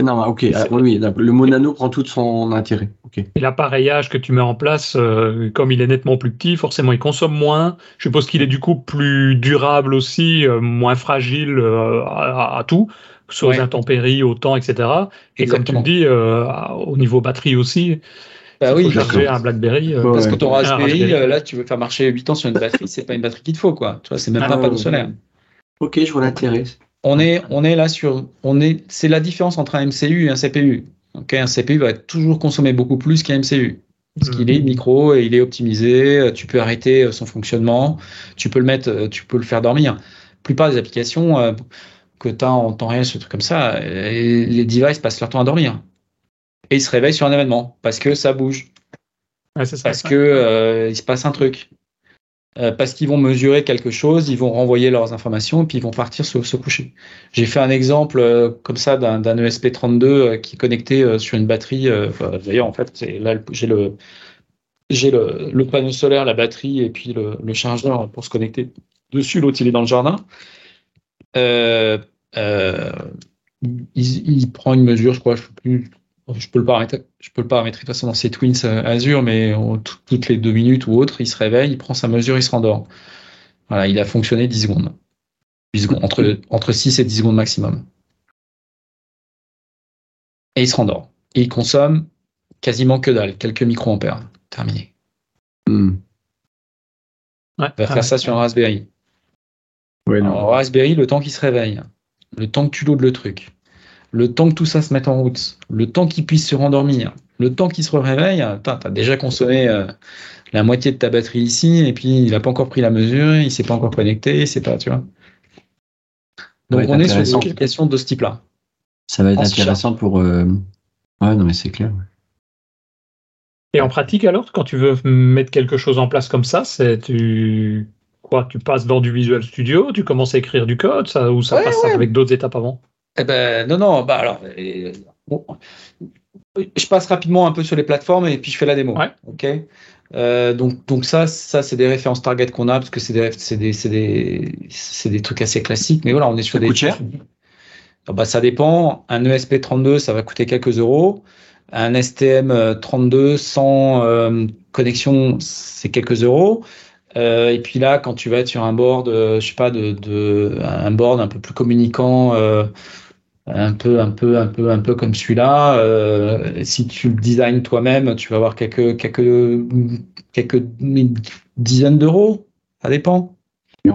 Non, ok. Ah, oui, le mot nano prend tout son intérêt. Et l'appareillage que tu mets en place, euh, comme il est nettement plus petit, forcément il consomme moins. Je suppose qu'il est du coup plus durable aussi, euh, moins fragile euh, à, tout, soit aux intempéries, au temps, etc. Et comme tu le dis, au niveau batterie aussi. Bah oui, charger un BlackBerry. parce que ton Raspberry, là, tu veux faire marcher 8 ans sur une batterie, c'est pas une batterie qu'il te faut, quoi. Tu vois, c'est même ah pas un panneau solaire. Ok, je vois l'intérêt on est, on est là sur, on est, c'est la différence entre un MCU et un CPU. Okay, un CPU va toujours consommer beaucoup plus qu'un MCU. Parce qu'il est micro et il est optimisé, tu peux arrêter euh, son fonctionnement, tu peux le mettre, euh, tu peux le faire dormir. La plupart des applications euh, que tu as en temps réel, ce truc comme ça, les devices passent leur temps à dormir. Et ils se réveillent sur un événement parce que ça bouge. parce que il se passe un truc. Euh, parce qu'ils vont mesurer quelque chose, ils vont renvoyer leurs informations, et puis ils vont partir se, coucher. J'ai fait un exemple euh, comme ça d'un ESP32 euh, qui est connecté sur une batterie. D'ailleurs, en fait, là j'ai le le, le, panneau solaire, la batterie et puis le, le chargeur pour se connecter dessus. L'autre, il est dans le jardin. il, il, prend une mesure, je crois, je sais plus je peux le paramétrer, je peux le paramétrer de toute façon dans ses Twins euh, Azure, mais toutes les deux minutes ou autre, il se réveille, il prend sa mesure, il se rendort. Voilà, il a fonctionné 10 secondes. 10 secondes entre, entre 6 et 10 secondes maximum. Et il se rendort. Et il consomme quasiment que dalle, quelques microampères. Terminé. Hmm. Ouais, va faire ça sur un Raspberry. Ouais, non. Raspberry, le temps qu'il se réveille, le temps que tu loads le truc, le temps que tout ça se mette en route, le temps qu'il puisse se rendormir, le temps qu'il se réveille, tu as déjà consommé euh, la moitié de ta batterie ici, et puis il n'a pas encore pris la mesure, il ne s'est pas encore connecté, c'est pas, tu vois. Donc on est sur une application de ce type-là. Ça va être intéressant pour. Euh, ouais, non, mais c'est clair. Et en pratique, alors, quand tu veux mettre quelque chose en place comme ça, c'est tu quoi Tu passes dans du Visual Studio, tu commences à écrire du code, ça, ou ça passe avec d'autres étapes avant? Eh ben, non, non, bah alors, je passe rapidement un peu sur les plateformes et puis je fais la démo. Ok? Euh, donc, donc ça, ça c'est des références target qu'on a parce que c'est des, c'est des, c'est des, c'est des trucs assez classiques. Mais voilà, on est sur ça des. Coûte cher? Ah bah, ça dépend. Un ESP32, ça va coûter quelques euros. Un STM32 sans euh, connexion, c'est quelques euros. Euh, et puis là, quand tu vas être sur un board, euh, je sais pas, de, de, un board un peu plus communicant, euh, un peu, un peu, un peu, un peu comme celui-là. Euh, si tu le designs toi-même, tu vas avoir quelques, quelques, quelques dizaine d'euros, ça dépend.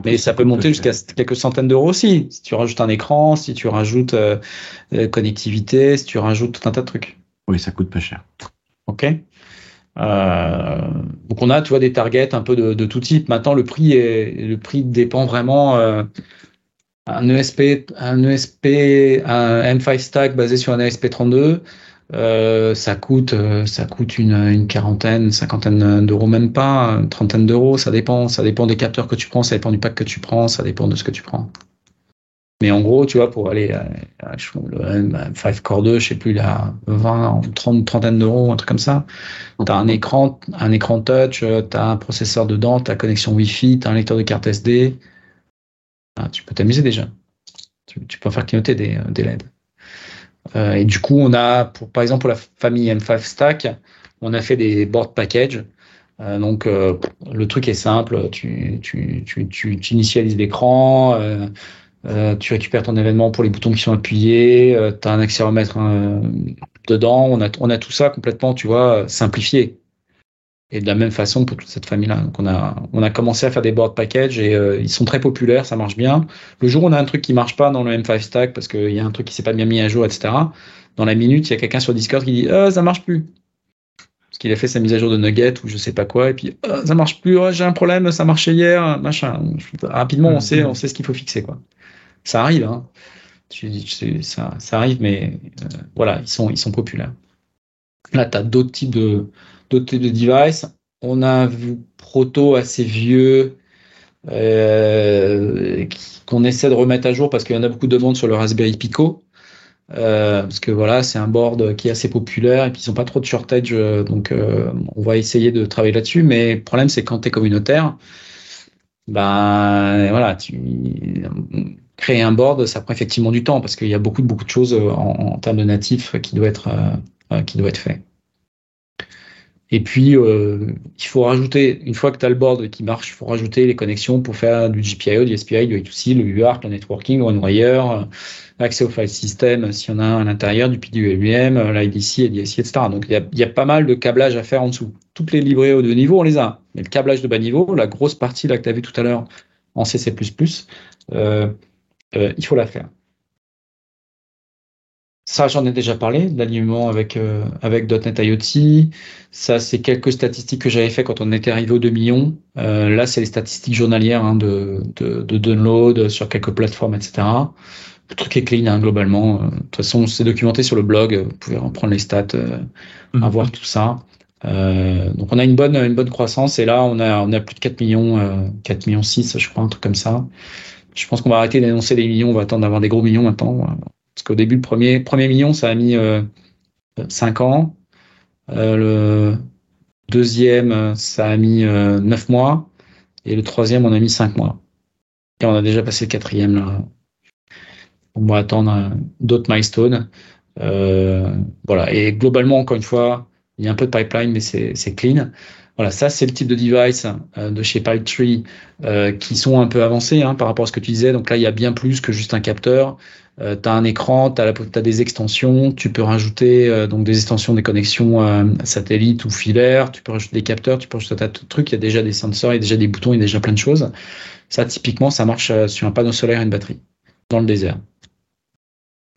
Mais ça peut monter jusqu'à quelques centaines d'euros aussi. Si tu rajoutes un écran, si tu rajoutes euh, euh, connectivité, si tu rajoutes tout un tas de trucs. Oui, ça coûte pas cher. Ok. Euh, donc on a, tu vois, des targets un peu de, tout type. Maintenant, le prix est, le prix dépend vraiment. Un ESP, un ESP, un M5 stack basé sur un ESP32, euh, ça coûte, euh, ça coûte une, quarantaine, cinquantaine d'euros, même pas, une trentaine d'euros. Ça dépend, ça dépend des capteurs que tu prends, ça dépend du pack que tu prends, ça dépend de ce que tu prends. Mais en gros, tu vois, pour aller à, le 5 Core 2, je sais plus, a 20, 30, trentaine d'euros, un truc comme ça. Tu as un écran, un écran touch, tu as un processeur dedans, tu as connexion Wi-Fi, tu as un lecteur de carte SD. Ah, tu peux t'amuser déjà. Tu, peux faire clignoter des, des LED. Euh, et du coup, on a, par exemple, pour la famille M5 Stack, on a fait des board packages. Euh, donc, euh, le truc est simple. Tu, tu, tu, tu, tu initialises l'écran, euh, tu récupères ton événement pour les boutons qui sont appuyés, tu as un accéléromètre dedans. On a, on a tout ça complètement, tu vois, simplifié. Et de la même façon pour toute cette famille-là. Donc on a, on a commencé à faire des board packages et euh, ils sont très populaires, ça marche bien. Le jour où on a un truc qui marche pas dans le M5 Stack parce qu'il y a un truc qui s'est pas bien mis à jour, etc. Dans la minute, il y a quelqu'un sur Discord qui dit ah, ça marche plus. Parce qu'il a fait sa mise à jour de Nugget ou je sais pas quoi, et puis ah, ça marche plus, j'ai un problème, ça marchait hier, machin. Rapidement, on sait, on sait ce qu'il faut fixer, quoi. Ça arrive, hein. ça, ça arrive, mais euh, voilà, ils sont, ils sont populaires. Là, tu as d'autres types de, d'autres de devices. On a vu proto assez vieux euh, qu'on essaie de remettre à jour parce qu'il y en a beaucoup de demandes sur le Raspberry Pico. Euh, parce que voilà, c'est un board qui est assez populaire et puis ils n'ont pas trop de shortage, euh, donc on va essayer de travailler là-dessus. Mais le problème, c'est quand tu es communautaire, ben voilà, tu créer un board, ça prend effectivement du temps parce qu'il y a beaucoup beaucoup de choses en, termes de natifs qui doivent être qui doit être fait. Et puis, euh, il faut rajouter, une fois que tu as le board qui marche, il faut rajouter les connexions pour faire du GPIO, du SPI, du I2C, le UART, le networking, OneWire, l'accès au file system s'il y en a un à l'intérieur, du PWM, l'IDC, l'IDC, etc. Donc, il y, a, pas mal de câblage à faire en dessous. Toutes les livrées haut de niveau, on les a. Mais le câblage de bas niveau, la grosse partie là que tu as vu tout à l'heure en CC++, euh, euh, il faut la faire. Ça, j'en ai déjà parlé, l'alignement avec, euh, avec .NET IoT. Ça, c'est quelques statistiques que j'avais fait quand on était arrivé aux 2 millions. Euh, là, c'est les statistiques journalières hein, de, de, de, download sur quelques plateformes, etc. Le truc est clean, hein, globalement. Euh, de toute façon, c'est documenté sur le blog. Vous pouvez reprendre les stats, euh, mhm. tout ça. Euh, donc, on a une bonne, une bonne croissance. Et là, on a, on a plus de 4 millions, 4 millions 6, je crois, un truc comme ça. Je pense qu'on va arrêter d'annoncer des millions. On va attendre d'avoir des gros millions maintenant parce qu'au début, le premier, premier million, ça a mis euh, 5 ans. Euh, le deuxième, ça a mis euh, 9 mois. Et le troisième, on a mis 5 mois. Et on a déjà passé le quatrième. Là. On va attendre euh, d'autres milestones. Euh, voilà. Et globalement, encore une fois, il y a un peu de pipeline, mais c'est clean. Voilà, ça c'est le type de device euh, de chez Pipetree euh, qui sont un peu avancés hein, par rapport à ce que tu disais. Donc là, il y a bien plus que juste un capteur. Euh, tu as un écran, tu as, as, des extensions, tu peux rajouter euh, donc des extensions des connexions euh, satellites ou filaires, tu peux rajouter des capteurs, tu peux rajouter un tas de trucs, il y a déjà des sensors, il y a déjà des boutons, il y a déjà plein de choses. Ça, typiquement, ça marche sur un panneau solaire et une batterie, dans le désert.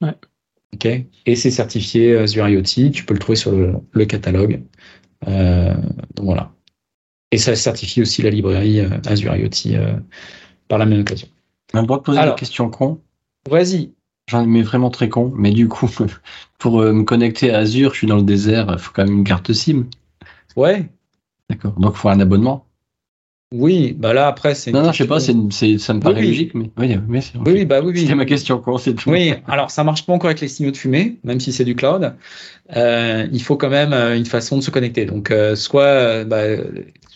Ouais. Ok. Et c'est certifié Azure IoT, tu peux le trouver sur le, le catalogue. donc voilà. Et ça certifie aussi la librairie Azure IoT par la même occasion. On va poser Alors, des questions con. Vas-y. J'en ai vraiment très con, mais du coup, <laughs> pour euh, me connecter à Azure, je suis dans le désert, il faut quand même une carte SIM. Ouais. D'accord. Donc, il faut un abonnement. Oui, bah là après c'est. Non, non, je sais pas, c'est, ça me paraît logique, mais oui, oui, oui, bah oui, C'était ma question, quoi, c'est tout. Oui, alors ça marche pas encore avec les signaux de fumée, même si c'est du cloud. Euh, il faut quand même euh, une façon de se connecter. Donc, euh, soit bah,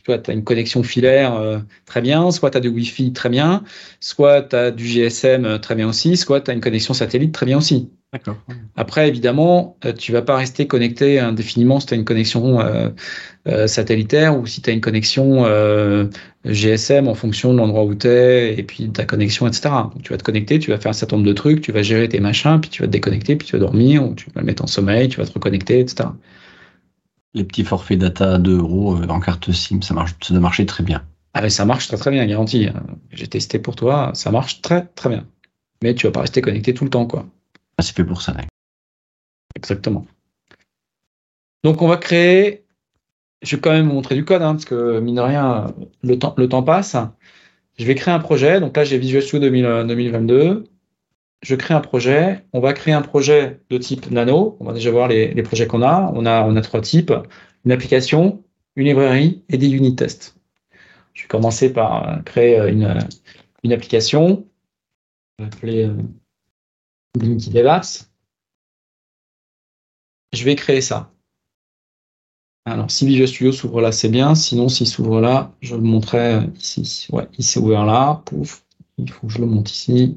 soit tu as une connexion filaire euh, très bien, soit tu as du Wi-Fi très bien, soit tu as du GSM euh, très bien aussi, soit tu as une connexion satellite très bien aussi. D'accord. Après, évidemment, euh, tu vas pas rester connecté indéfiniment si tu as une connexion satellitaire ou si tu as une connexion GSM en fonction de l'endroit où tu es et puis de ta connexion, etc. Donc, tu vas te connecter, tu vas faire un certain nombre de trucs, tu vas gérer tes machins, puis tu vas te déconnecter, puis tu vas dormir, ou tu vas le mettre en sommeil, tu vas te reconnecter, etc les petits forfaits data à 2 euros euh, en carte SIM, ça, marche, ça doit marcher très bien. Ah mais ça marche très très bien, garanti. J'ai testé pour toi, ça marche très très bien. Mais tu vas pas rester connecté tout le temps, quoi. Ah, c'est fait pour ça. Exactement. Donc on va créer. Je vais quand même montrer du code, hein, parce que mine de rien, le temps, passe. Je vais créer un projet. Donc là, j'ai Visual Studio 2022. Je crée un projet. On va créer un projet de type nano. On va déjà voir les, projets qu'on a. On a, trois types une application, une librairie et des unit tests. Je vais commencer par créer une, une application. On appeler Je vais créer ça. Alors, si Visual Studio s'ouvre là, c'est bien. Sinon, s'il s'ouvre là, je le montrerai ici. Ouais, il s'est ouvert là. Pouf. Il faut que je le monte ici.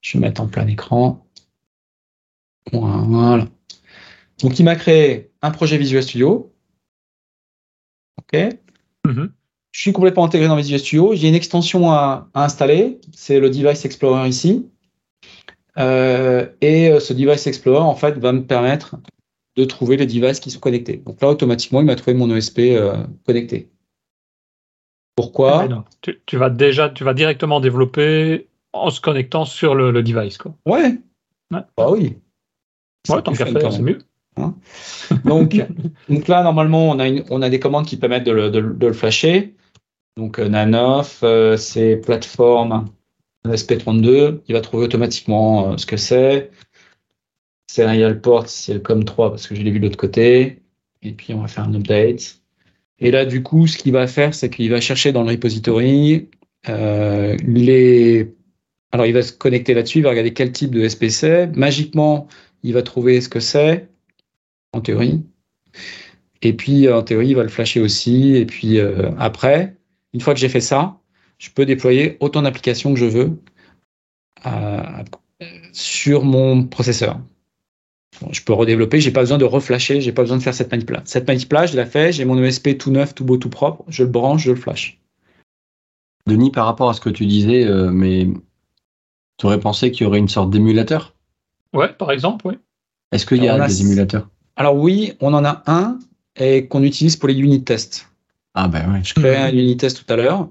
Je vais mettre en plein écran. Voilà. Donc, il m'a créé un projet Visual Studio. OK. Mm-hmm. Je suis complètement intégré dans Visual Studio. J'ai une extension à, installer. C'est le Device Explorer ici. Euh, et euh, ce Device Explorer, en fait, va me permettre de trouver les devices qui sont connectés. Donc là, automatiquement, il m'a trouvé mon ESP euh, connecté. Pourquoi? Tu, vas déjà, tu vas directement développer en se connectant sur le, device, quoi. Ouais. Bah oui. Ouais, tant qu'à faire, c'est mieux. Hein? Donc, <laughs> donc là, normalement, on a, on a des commandes qui permettent de le, flasher. Donc, euh, Nanoff, euh, c'est plateforme SP32, il va trouver automatiquement ce que c'est serial port c'est le com3 parce que je l'ai vu de l'autre côté. Et puis on va faire un update. Et là, du coup, ce qu'il va faire, c'est qu'il va chercher dans le repository euh, les. Alors, il va se connecter là-dessus, il va regarder quel type de SPC. Magiquement, il va trouver ce que c'est, en théorie. Et puis, en théorie, il va le flasher aussi. Et puis, euh, après, une fois que j'ai fait ça, je peux déployer autant d'applications que je veux euh, sur mon processeur je peux redévelopper, j'ai pas besoin de reflasher, j'ai pas besoin de faire cette manip là. Cette manip là, je l'ai fait, j'ai mon ESP tout neuf, tout beau, tout propre, je le branche, je le flash. Denis, par rapport à ce que tu disais, euh, mais tu aurais pensé qu'il y aurait une sorte d'émulateur? Ouais, par exemple, oui. Est-ce qu'il y a, des émulateurs? Alors oui, on en a un et qu'on utilise pour les unit tests. Ah ben ouais. Je crée un unit test tout à l'heure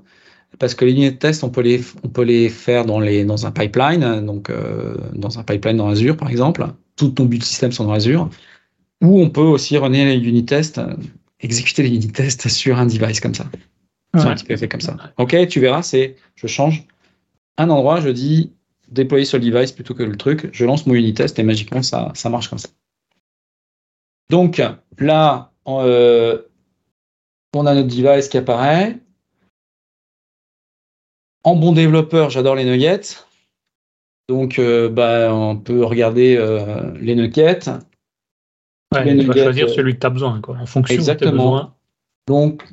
parce que les unit tests, on peut les, on peut les faire dans, les, dans un pipeline, donc euh, dans un pipeline dans Azure par exemple tout ton but système sont dans Azure, ou on peut aussi runner les unit tests, exécuter les unit tests <laughs> sur un device comme ça. C'est un petit comme ça. Ok, tu verras, c'est, je change un endroit, je dis déployer sur le device plutôt que le truc, je lance mon unit test et magiquement ça, ça marche comme ça. Donc là, euh, on a notre device qui apparaît. En bon développeur, j'adore les nuggets. Donc, euh, bah, on peut regarder euh, les nuggets. Ouais, tu vas choisir euh, celui que tu as besoin, quoi, en fonction Exactement. de tes besoins. Donc,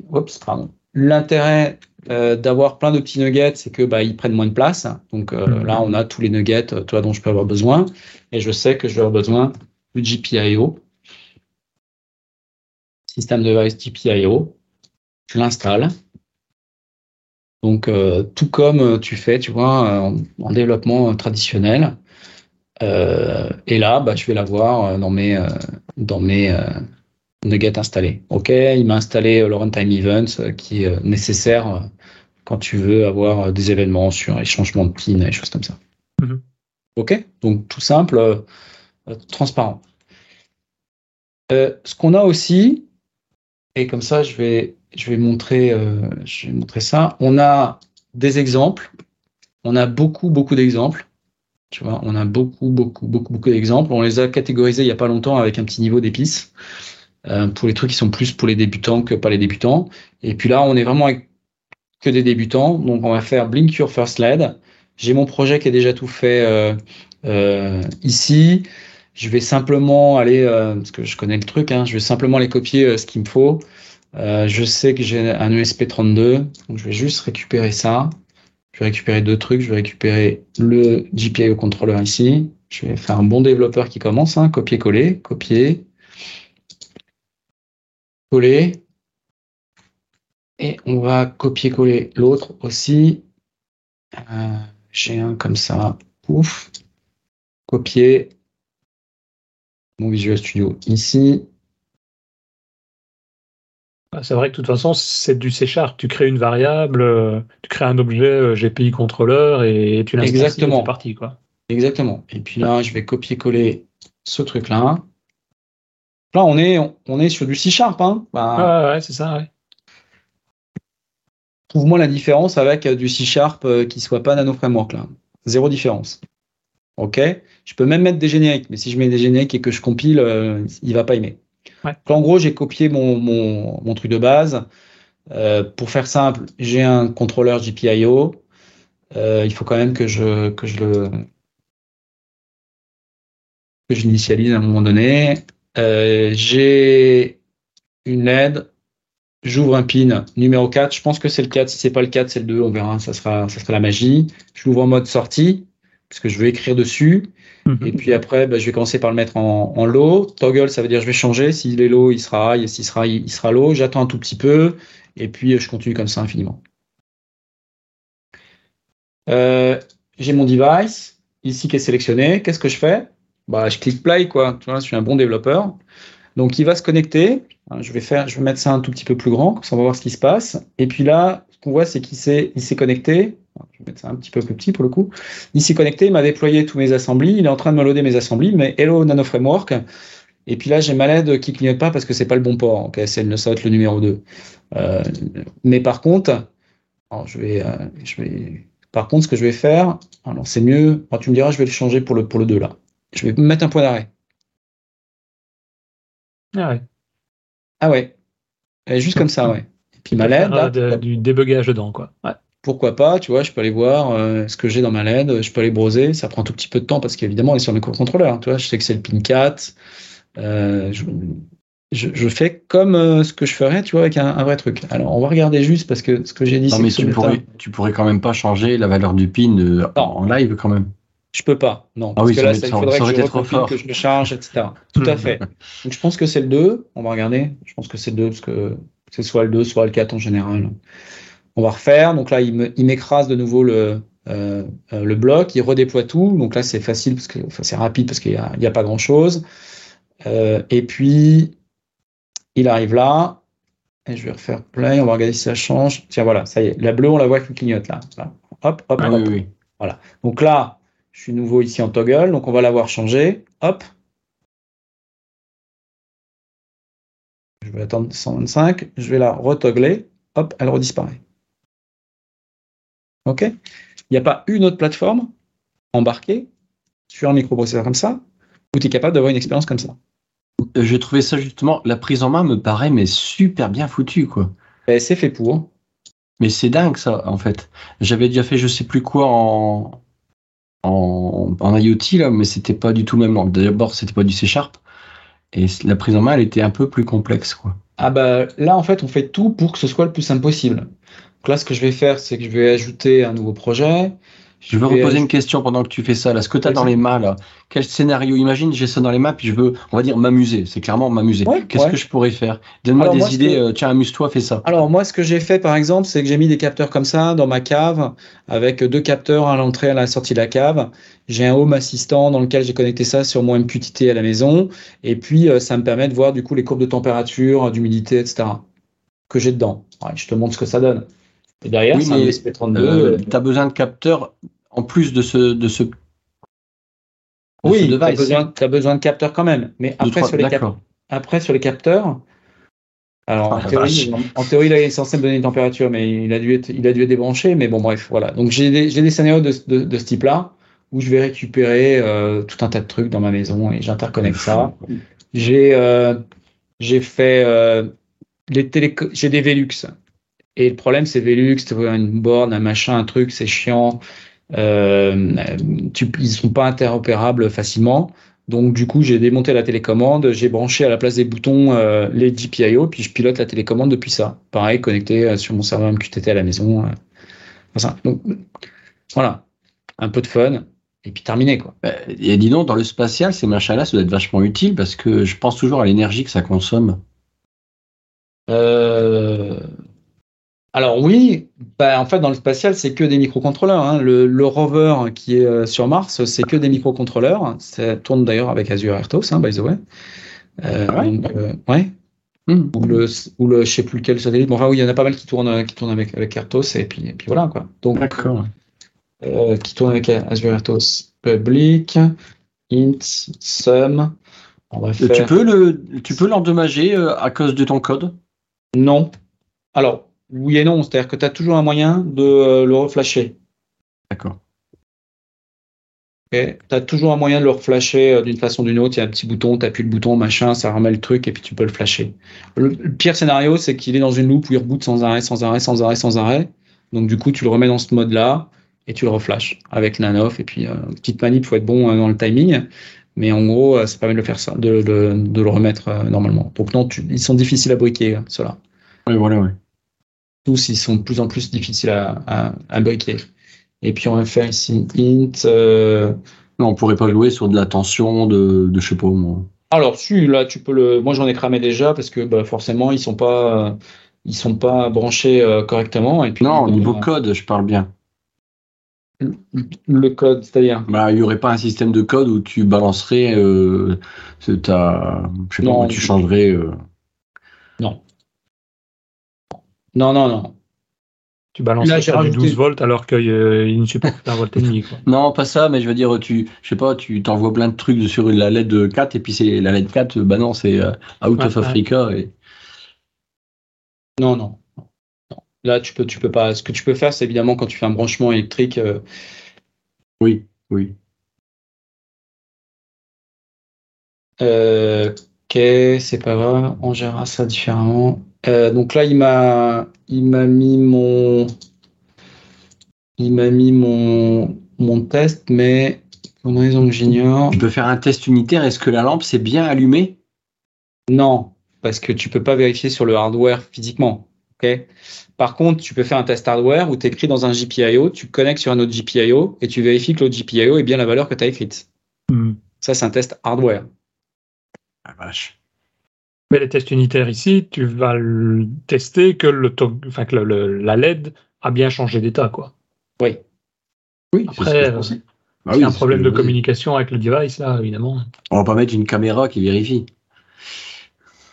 pardon. L'intérêt d'avoir plein de petits nuggets, c'est que bah, ils prennent moins de place. Donc mhm. là, on a tous les nuggets toi, dont je peux avoir besoin. Et je sais que je vais avoir besoin du GPIO. Système de device GPIO. Je l'installe. Donc, euh, tout comme euh, tu fais, tu vois, en, développement traditionnel. Euh, et là, bah, je vais l'avoir dans mes, dans mes nuggets installés. OK, il m'a installé le runtime events qui est nécessaire quand tu veux avoir des événements sur les changements de PIN et des choses comme ça. Mm-hmm. OK, donc tout simple, transparent. ce qu'on a aussi, et comme ça, je vais je vais montrer, euh, je vais montrer ça. On a des exemples. On a beaucoup, beaucoup d'exemples. Tu vois, on a beaucoup, beaucoup, beaucoup, beaucoup d'exemples. On les a catégorisés il n'y a pas longtemps avec un petit niveau d'épices euh, pour les trucs qui sont plus pour les débutants que pas les débutants. Et puis là, on est vraiment avec que des débutants. Donc, on va faire Blink Your First LED. J'ai mon projet qui est déjà tout fait euh, euh ici. Je vais simplement aller, euh, parce que je connais le truc, hein, je vais simplement aller copier ce qu'il me faut. Euh, je sais que j'ai un ESP32, donc je vais juste récupérer ça. Je vais récupérer deux trucs. Je vais récupérer le GPIO controller ici. Je vais faire un bon développeur qui commence, hein, copier-coller, copier, coller. Et on va copier-coller l'autre aussi. Euh, j'ai un comme ça, pouf, copier mon Visual Studio ici. Bah, c'est vrai que de toute façon, c'est du C Sharp. Tu crées une variable, euh, tu crées un objet euh, GPI contrôleur et tu l'installes. Exactement. C'est parti, quoi. Exactement. Et puis là, je vais copier-coller ce truc-là. Là, on est, on est sur du C Sharp. Hein. Bah, ouais, ouais, c'est ça, ouais. Trouve-moi la différence avec du C Sharp qui soit pas Nano Framework, là. Zéro différence. OK? Je peux même mettre des génériques, mais si je mets des génériques et que je compile, euh, il va pas aimer. En gros, j'ai copié mon, truc de base. Euh, pour faire simple, j'ai un contrôleur GPIO. Euh, il faut quand même que je, que je le que j'initialise à un moment donné. j'ai une LED. J'ouvre un pin numéro 4. Je pense que c'est le 4. Si c'est pas le 4, c'est le 2. On verra. Ça sera, ça sera la magie. Je l'ouvre en mode sortie parce que je veux écrire dessus. Mhm. Et puis après, bah, je vais commencer par le mettre en, low. Toggle, ça veut dire je vais changer. S'il est low, il sera high. S'il sera high, il sera low. J'attends un tout petit peu. Et puis, je continue comme ça infiniment. Euh, j'ai mon device ici qui est sélectionné. Qu'est-ce que je fais? Bah, Je clique play. Quoi. Tu vois, je suis un bon développeur. Donc, il va se connecter. Je vais, faire, je vais mettre ça un tout petit peu plus grand. Comme ça, on va voir ce qui se passe. Et puis là, ce qu'on voit, c'est qu'il s'est connecté je vais mettre ça un petit peu plus petit pour le coup. Il s'est connecté, il m'a déployé tous mes assemblées, il est en train de me loader mes assemblées, mais hello Nano Framework. Et puis là, j'ai ma LED qui clignote pas parce que c'est pas le bon port. Ok, c'est le, ça va être le numéro 2. Euh, mais par contre, je vais, euh, je vais, par contre, ce que je vais faire, alors c'est mieux. tu me diras, je vais le changer pour le, pour le 2 là. Je vais mettre un point d'arrêt. Ah ouais. Ah ouais. juste comme ça, ouais. Puis ma LED. Là, du débugage dedans, quoi. Ouais pourquoi pas, tu vois, je peux aller voir euh, ce que j'ai dans ma LED, je peux aller broser, ça prend un tout petit peu de temps parce qu'évidemment, on est sur mes contrôleurs, hein, tu vois, je sais que c'est le pin 4, euh, je, fais comme euh, ce que je ferais, tu vois, avec un, vrai truc. Alors, on va regarder juste parce que ce que j'ai dit, c'est mais tu pourrais, tu pourrais quand même pas changer la valeur du pin en live quand même. Je peux pas, non. Ah parce que là, ça, il faudrait que je, que je le charge, etc. Tout à <laughs> fait. Donc, je pense que c'est le 2. On va regarder. Je pense que c'est le 2 parce que c'est soit le 2, soit le 4 en général. On va refaire. Donc là, il m'écrase de nouveau le, euh, euh, le bloc, il redéploie tout. Donc là, c'est facile parce que c'est rapide parce qu'il n'y a, pas grand chose. Euh, et puis, il arrive là. Et je vais refaire play. On va regarder si ça change. Tiens, voilà, ça y est. La bleue, on la voit qui clignote là. Hop, hop, ah hop. Voilà. Donc là, je suis nouveau ici en toggle. Donc on va l'avoir changé. Hop. Je vais attendre 125. Je vais la retoggler. Hop, elle redisparaît. OK? Il n'y a pas une autre plateforme embarquée sur un microprocesseur comme ça où tu es capable d'avoir une expérience comme ça? Euh, J'ai trouvé ça justement, la prise en main me paraît mais super bien foutu quoi. Ben, c'est fait pour. Mais c'est dingue ça en fait. J'avais déjà fait je sais plus quoi en, en, IoT là, mais c'était pas du tout le même. D'abord c'était pas du C Sharp et la prise en main elle était un peu plus complexe quoi. Ah bah là en fait on fait tout pour que ce soit le plus simple possible. Donc là, ce que je vais faire, c'est que je vais ajouter un nouveau projet. Je, veux reposer une question pendant que tu fais ça. Là, ce que tu as dans les mains, là, quel scénario? Imagine, j'ai ça dans les mains, puis je veux, on va dire, m'amuser. C'est clairement m'amuser. Qu'est-ce que je pourrais faire? Donne-moi des idées. Euh, tiens, amuse-toi, fais ça. Alors, moi, ce que j'ai fait, par exemple, c'est que j'ai mis des capteurs comme ça dans ma cave, avec deux capteurs à l'entrée et à la sortie de la cave. J'ai un home assistant dans lequel j'ai connecté ça sur mon MQTT à la maison. Et puis, euh, ça me permet de voir, du coup, les courbes de température, d'humidité, etc. que j'ai dedans. je te montre ce que ça donne. Et derrière, oui, c'est SP32. tu as besoin de capteurs en plus de ce. De ce oui, tu as, as, besoin de capteurs quand même. Mais après, sur les, après sur les capteurs, alors, en, ah, théorie, en, théorie, il est censé me donner une température, mais il a dû être, il a dû être débranché. Mais bon, bref, voilà. Donc, j'ai des, des, scénarios de, de, de ce type-là où je vais récupérer euh, tout un tas de trucs dans ma maison et j'interconnecte ça. J'ai euh, fait euh, les télé j'ai des Velux. Et le problème, c'est Velux, tu vois une borne, un machin, un truc, c'est chiant. Euh, tu, ils sont pas interopérables facilement. Donc du coup, j'ai démonté la télécommande, j'ai branché à la place des boutons euh, les GPIO, puis je pilote la télécommande depuis ça. Pareil, connecté euh, sur mon serveur MQTT à la maison. Euh. Donc, voilà, un peu de fun, et puis terminé quoi. Et dis donc, dans le spatial, ces machins-là, ça doit être vachement utile parce que je pense toujours à l'énergie que ça consomme. Euh, alors oui, bah, en fait dans le spatial c'est que des microcontrôleurs. Hein. Le, rover qui est euh, sur Mars c'est que des microcontrôleurs. Ça tourne d'ailleurs avec Azure RTOS, hein, by the way. Euh, ah ouais. Euh, Hmm. Ou le, ou le, je sais plus lequel satellite. Bon, enfin, oui, il y en a pas mal qui tournent, qui tournent avec, avec Airtos et puis, et puis voilà, quoi. Donc, D'accord. Euh, qui tournent avec Azure Airtos Public, int, sum. On va faire... Tu peux le, tu peux l'endommager à cause de ton code? Non. Alors, oui et non. C'est-à-dire que tu as toujours un moyen de euh, le reflasher. D'accord. Tu as toujours un moyen de le reflasher euh, d'une façon ou d'une autre. Il y a un petit bouton, tu appuies le bouton, machin, ça remet le truc et puis tu peux le flasher. Le, pire scénario, c'est qu'il est dans une loupe où il reboot sans arrêt, sans arrêt, sans arrêt, sans arrêt. Donc du coup, tu le remets dans ce mode-là et tu le reflashes avec Nanoff. Et puis, euh, petite manip, il faut être bon euh, dans le timing. Mais en gros, ça permet de le faire ça, de, le remettre normalement. Donc non, ils sont difficiles à briquer, ceux-là. Oui, voilà, oui. Tous, ils sont de plus en plus difficiles à, à briquer. Et puis on va faire ici int. Euh... Non, on pourrait pas jouer sur de la tension de, de je sais pas moi. Alors si là tu peux le. Moi j'en ai cramé déjà parce que bah, forcément ils sont pas ils sont pas branchés euh, correctement. Et puis, non, au niveau code, je parle bien. Le code, c'est-à-dire? Bah, Il n'y aurait pas un système de code où tu balancerais euh, ta, je sais pas, où tu changerais. Euh... Non. Non, non, non. Tu balances du 12 volts alors qu'il euh, ne supporte pas un volt et demi. <laughs> Non, pas ça, mais je veux dire, tu, je sais pas, tu t'envoies plein de trucs sur la LED 4 et puis c'est la LED 4, bah non, c'est euh, Out of Africa. Et... Non, non, Là, tu peux, tu peux pas. Ce que tu peux faire, c'est évidemment quand tu fais un branchement électrique. Euh, oui, oui. ok, c'est pas grave, on gérera ça différemment. Euh, donc là, il m'a, il m'a mis mon, il m'a mis mon, mon test, mais pour une raison que j'ignore. Tu peux faire un test unitaire. Est-ce que la lampe s'est bien allumée Non, parce que tu peux pas vérifier sur le hardware physiquement. ok? Par contre, tu peux faire un test hardware où tu écris dans un GPIO, tu connectes sur un autre GPIO et tu vérifies que l'autre GPIO est bien la valeur que tu as écrite. Hmm. Ça, c'est un test hardware. Ah vache. Mais les tests unitaires ici, tu vas tester que, le, enfin, que la LED a bien changé d'état, quoi. Oui. Oui, Après, euh, bah il y a un problème de communication avec le device, là, évidemment. On va pas mettre une caméra qui vérifie.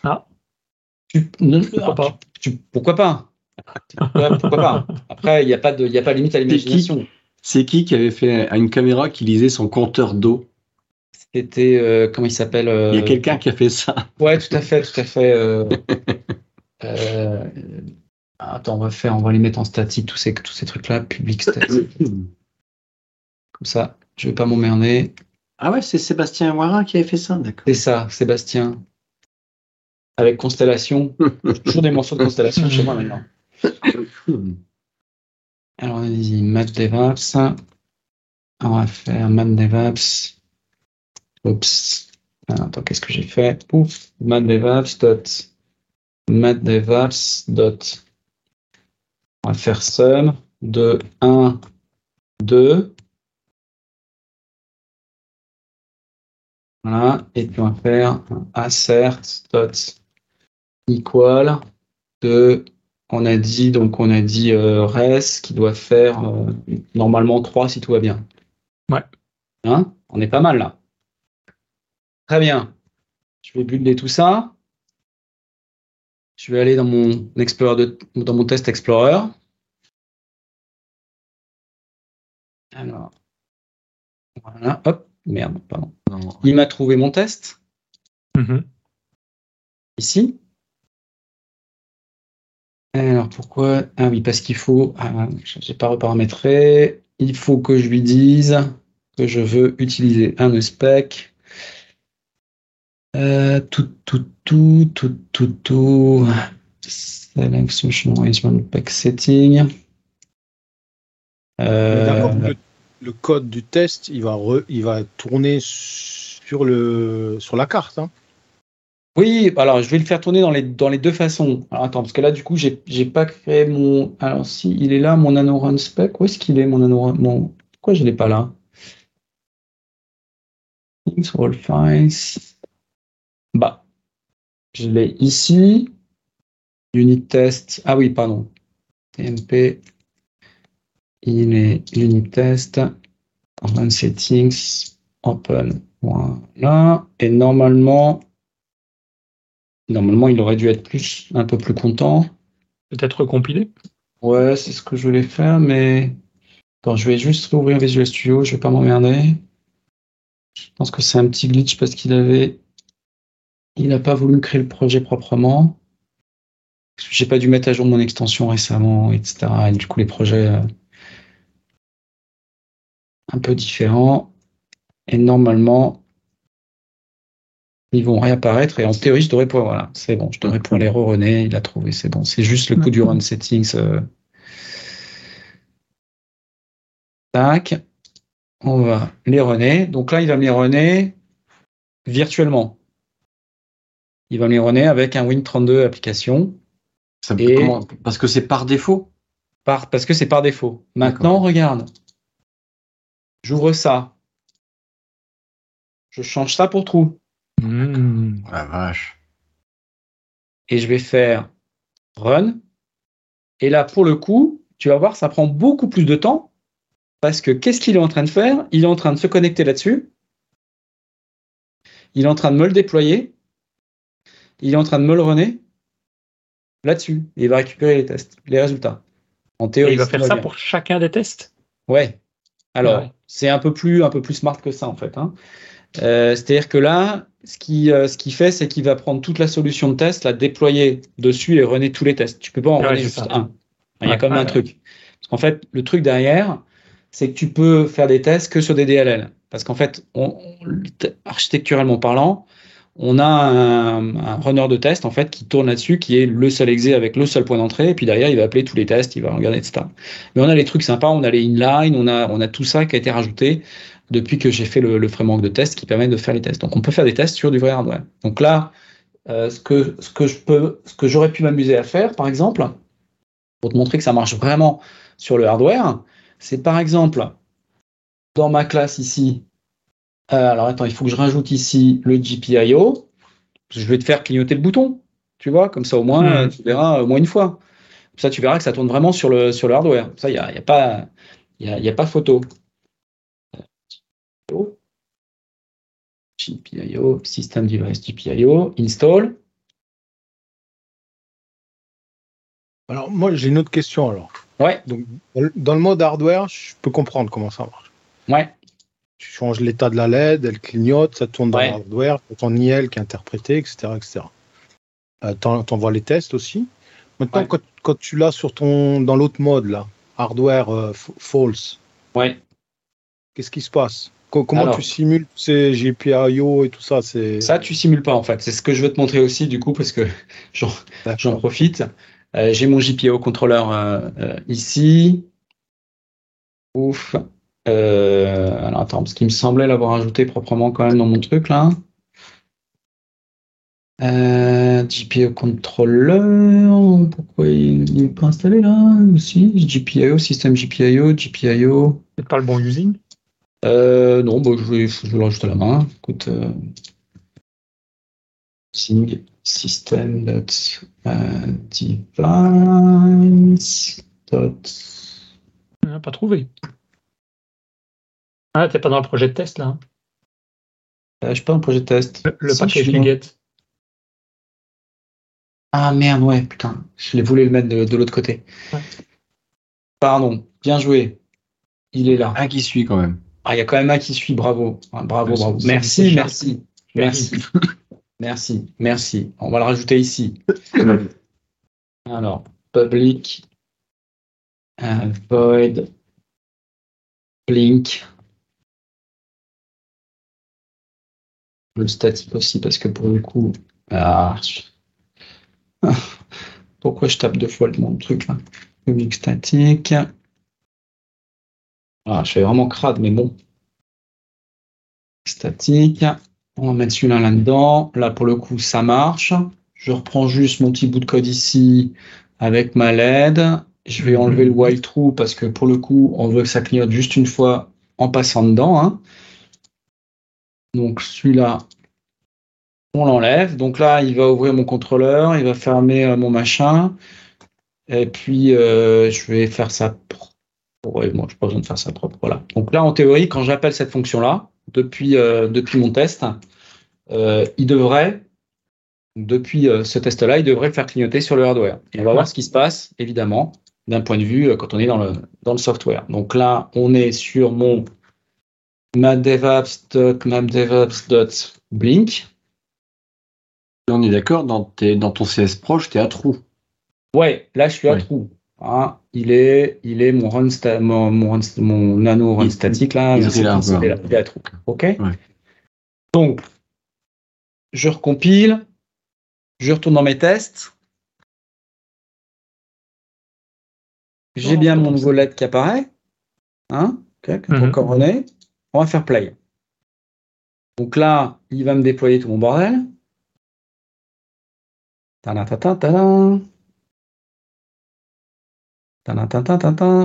Ah. pourquoi, pas. pourquoi pas? Pourquoi pas? Après, il n'y a, pas de, a pas limite à l'imagination. C'est qui qui avait fait une caméra qui lisait son compteur d'eau? C'était euh, comment il s'appelle euh, Il y a quelqu'un qui a fait ça. Ouais, tout à fait, tout à fait. Euh, attends, on va faire, on va les mettre en statique tous ces tous ces trucs là, public statique. Comme ça, je vais pas m'emmerder. Ah ouais, c'est Sébastien Ouara qui avait fait ça, d'accord. C'est ça, Sébastien. Avec Constellation. <laughs> toujours des morceaux de Constellation chez moi maintenant. <laughs> Alors, allez-y, Matt DevOps. On va faire Matt DevOps. Oups. Attends, qu'est-ce que j'ai fait? Dot dot. On va faire sum de 1, 2. Voilà. Et puis on va faire assert dot equal de on a dit donc on a dit euh, res qui doit faire euh, normalement 3 si tout va bien. Ouais. Hein? On est pas mal là. Très bien. Je vais builder tout ça. Je vais aller dans mon Explorer dans mon test Explorer. Alors, voilà, hop, merde, pardon. Il m'a trouvé mon test. Mm-hmm. Ici. Alors pourquoi? Ah oui, parce qu'il faut. Ah, je n'ai pas reparamétré. Il faut que je lui dise que je veux utiliser un spec euh, tout, tout, tout, tout, tout, tout. Select Solution Arrangement Pack Setting. Euh, le, code du test, il va, il va tourner sur, le, sur la carte. Hein. Oui, alors je vais le faire tourner dans les, dans les deux façons. Alors attends, parce que là, du coup, j'ai pas créé mon. Alors si, il est là, mon nanorun spec. Où est-ce qu'il est, mon nanorun mon... Pourquoi je l'ai pas là? All files. Bah, je l'ai ici. Unit test. Ah oui, pardon. TMP. Il est unit test. Run settings. Open. Voilà. Et normalement, Normalement, il aurait dû être plus, un peu plus content. Peut-être recompilé Ouais, c'est ce que je voulais faire, mais. Attends, je vais juste ouvrir Visual Studio, je vais pas m'emmerder. Je pense que c'est un petit glitch parce qu'il avait. Il n'a pas voulu créer le projet proprement. J'ai pas dû mettre à jour mon extension récemment, etc. Et du coup, les projets euh, un peu différents. Et normalement, ils vont réapparaître. Et en théorie, je devrais pouvoir. Voilà, c'est bon, je devrais pouvoir les re-runner. Il a trouvé, c'est bon. C'est juste le coup du run settings. Euh. Tac. On va les runner. Donc là, il va me les runner virtuellement. Il va me les runner avec un Win32 application. Parce que c'est par défaut? Par... Parce que c'est par défaut. Maintenant, regarde. J'ouvre ça. Je change ça pour trou. Mmh. La vache. Et je vais faire run. Et là, pour le coup, tu vas voir, ça prend beaucoup plus de temps. Parce que qu'est-ce qu'il est en train de faire? Il est en train de se connecter là-dessus. Il est en train de me le déployer. Il est en train de me le runner là-dessus. Il va récupérer les tests, les résultats. En théorie, il va faire ça pour chacun des tests? Ouais. Alors, c'est un peu plus un peu plus smart que ça en fait. Hein. Euh, c'est-à-dire que là, ce qui euh, ce qui fait, c'est qu'il va prendre toute la solution de test, la déployer dessus et runner tous les tests. Tu peux pas en runner juste un. Il y a quand même un truc. Parce qu'en fait, le truc derrière, c'est que tu peux faire des tests que sur des DLL. Parce qu'en fait, architecturalement parlant, on a un, runner de test en fait qui tourne là-dessus, qui est le seul exe avec le seul point d'entrée, et puis derrière il va appeler tous les tests, il va regarder, etc. Mais on a les trucs sympas, on a les inline, on a, on tout ça qui a été rajouté depuis que j'ai fait le, framework de test qui permet de faire les tests. Donc on peut faire des tests sur du vrai hardware. Donc là, euh, ce que ce que je peux, ce que j'aurais pu m'amuser à faire, par exemple, pour te montrer que ça marche vraiment sur le hardware, c'est par exemple dans ma classe ici, euh, alors attends, il faut que je rajoute ici le GPIO. Je vais te faire clignoter le bouton, tu vois, comme ça au moins, tu verras au moins une fois. Ça, tu verras que ça tourne vraiment sur le, sur le hardware. Ça, il n'y a, y a, pas, y a, y a pas photo. GPIO, System Device GPIO, install. Alors, moi, j'ai une autre question alors. Ouais. Donc, dans le mode hardware, je peux comprendre comment ça marche. Ouais tu changes l'état de la LED, elle clignote, ça tourne dans le hardware, ton IL qui est interprété, etc. etc. Euh, T'envoies les tests aussi. Maintenant, quand, tu l'as sur ton dans l'autre mode là, hardware euh, false, ouais. qu'est-ce qui se passe? Comment tu simules ces GPIO et tout ça? Ça, tu simules pas en fait. C'est ce que je veux te montrer aussi du coup parce que <laughs> j'en profite. Euh, j'ai mon GPIO contrôleur ici. Ouf. Euh, alors attends, parce qu'il me semblait l'avoir ajouté proprement quand même dans mon truc là. Euh, GPIO controller, pourquoi il n'est pas installé là Si, GPIO, système GPIO, GPIO. C'est pas le bon using? Euh, Non, bah, je, vais, je vais le rajouter à la main. Écoute, euh, system device pas trouvé. Ah, t'es pas dans le projet de test là hein? Euh, Je suis pas dans le projet de test. Le, package Ah merde, ouais, putain. Je voulu le mettre de, l'autre côté. Pardon, bien joué. Il est là. Un qui suit quand même. Ah, il y a quand même un qui suit, bravo. Bravo, bravo. Merci, merci. Merci. <laughs> merci, merci. On va le rajouter ici. <laughs> Alors, public euh, void blink le statique aussi, parce que pour le coup. Ah, <laughs> pourquoi je tape deux fois le mon truc là Public statique. Ah, je fais vraiment crade, mais bon. Statique. On va mettre celui-là là-dedans. Là, pour le coup, ça marche. Je reprends juste mon petit bout de code ici avec ma LED. Je vais enlever le while true parce que pour le coup, on veut que ça clignote juste une fois en passant dedans. Hein. Donc celui-là, on l'enlève. Donc là, il va ouvrir mon contrôleur, il va fermer euh, mon machin. Et puis, euh, je vais faire ça propre. Ouais, moi, je n'ai pas besoin de faire ça propre. Voilà. Donc là, en théorie, quand j'appelle cette fonction-là, depuis, euh, depuis mon test, il devrait depuis ce test-là, il devrait faire clignoter sur le hardware. Et on va voir ce qui se passe, évidemment, d'un point de vue quand on est dans le, dans le software. Donc là, on est sur mon mapdevops.mapdevops.blink. On est d'accord, dans, dans ton CS proche, tu es à trou. Ouais, là, je suis à trou. Hein, il est, il est mon run, mon, mon, nano run statique là, il, est, là, il est à trou. Ok. Donc, je recompile, je retourne dans mes tests. J'ai bien mon nouveau LED qui apparaît. Hein, ok, mm On va faire play. Donc là, il va me déployer tout mon bordel.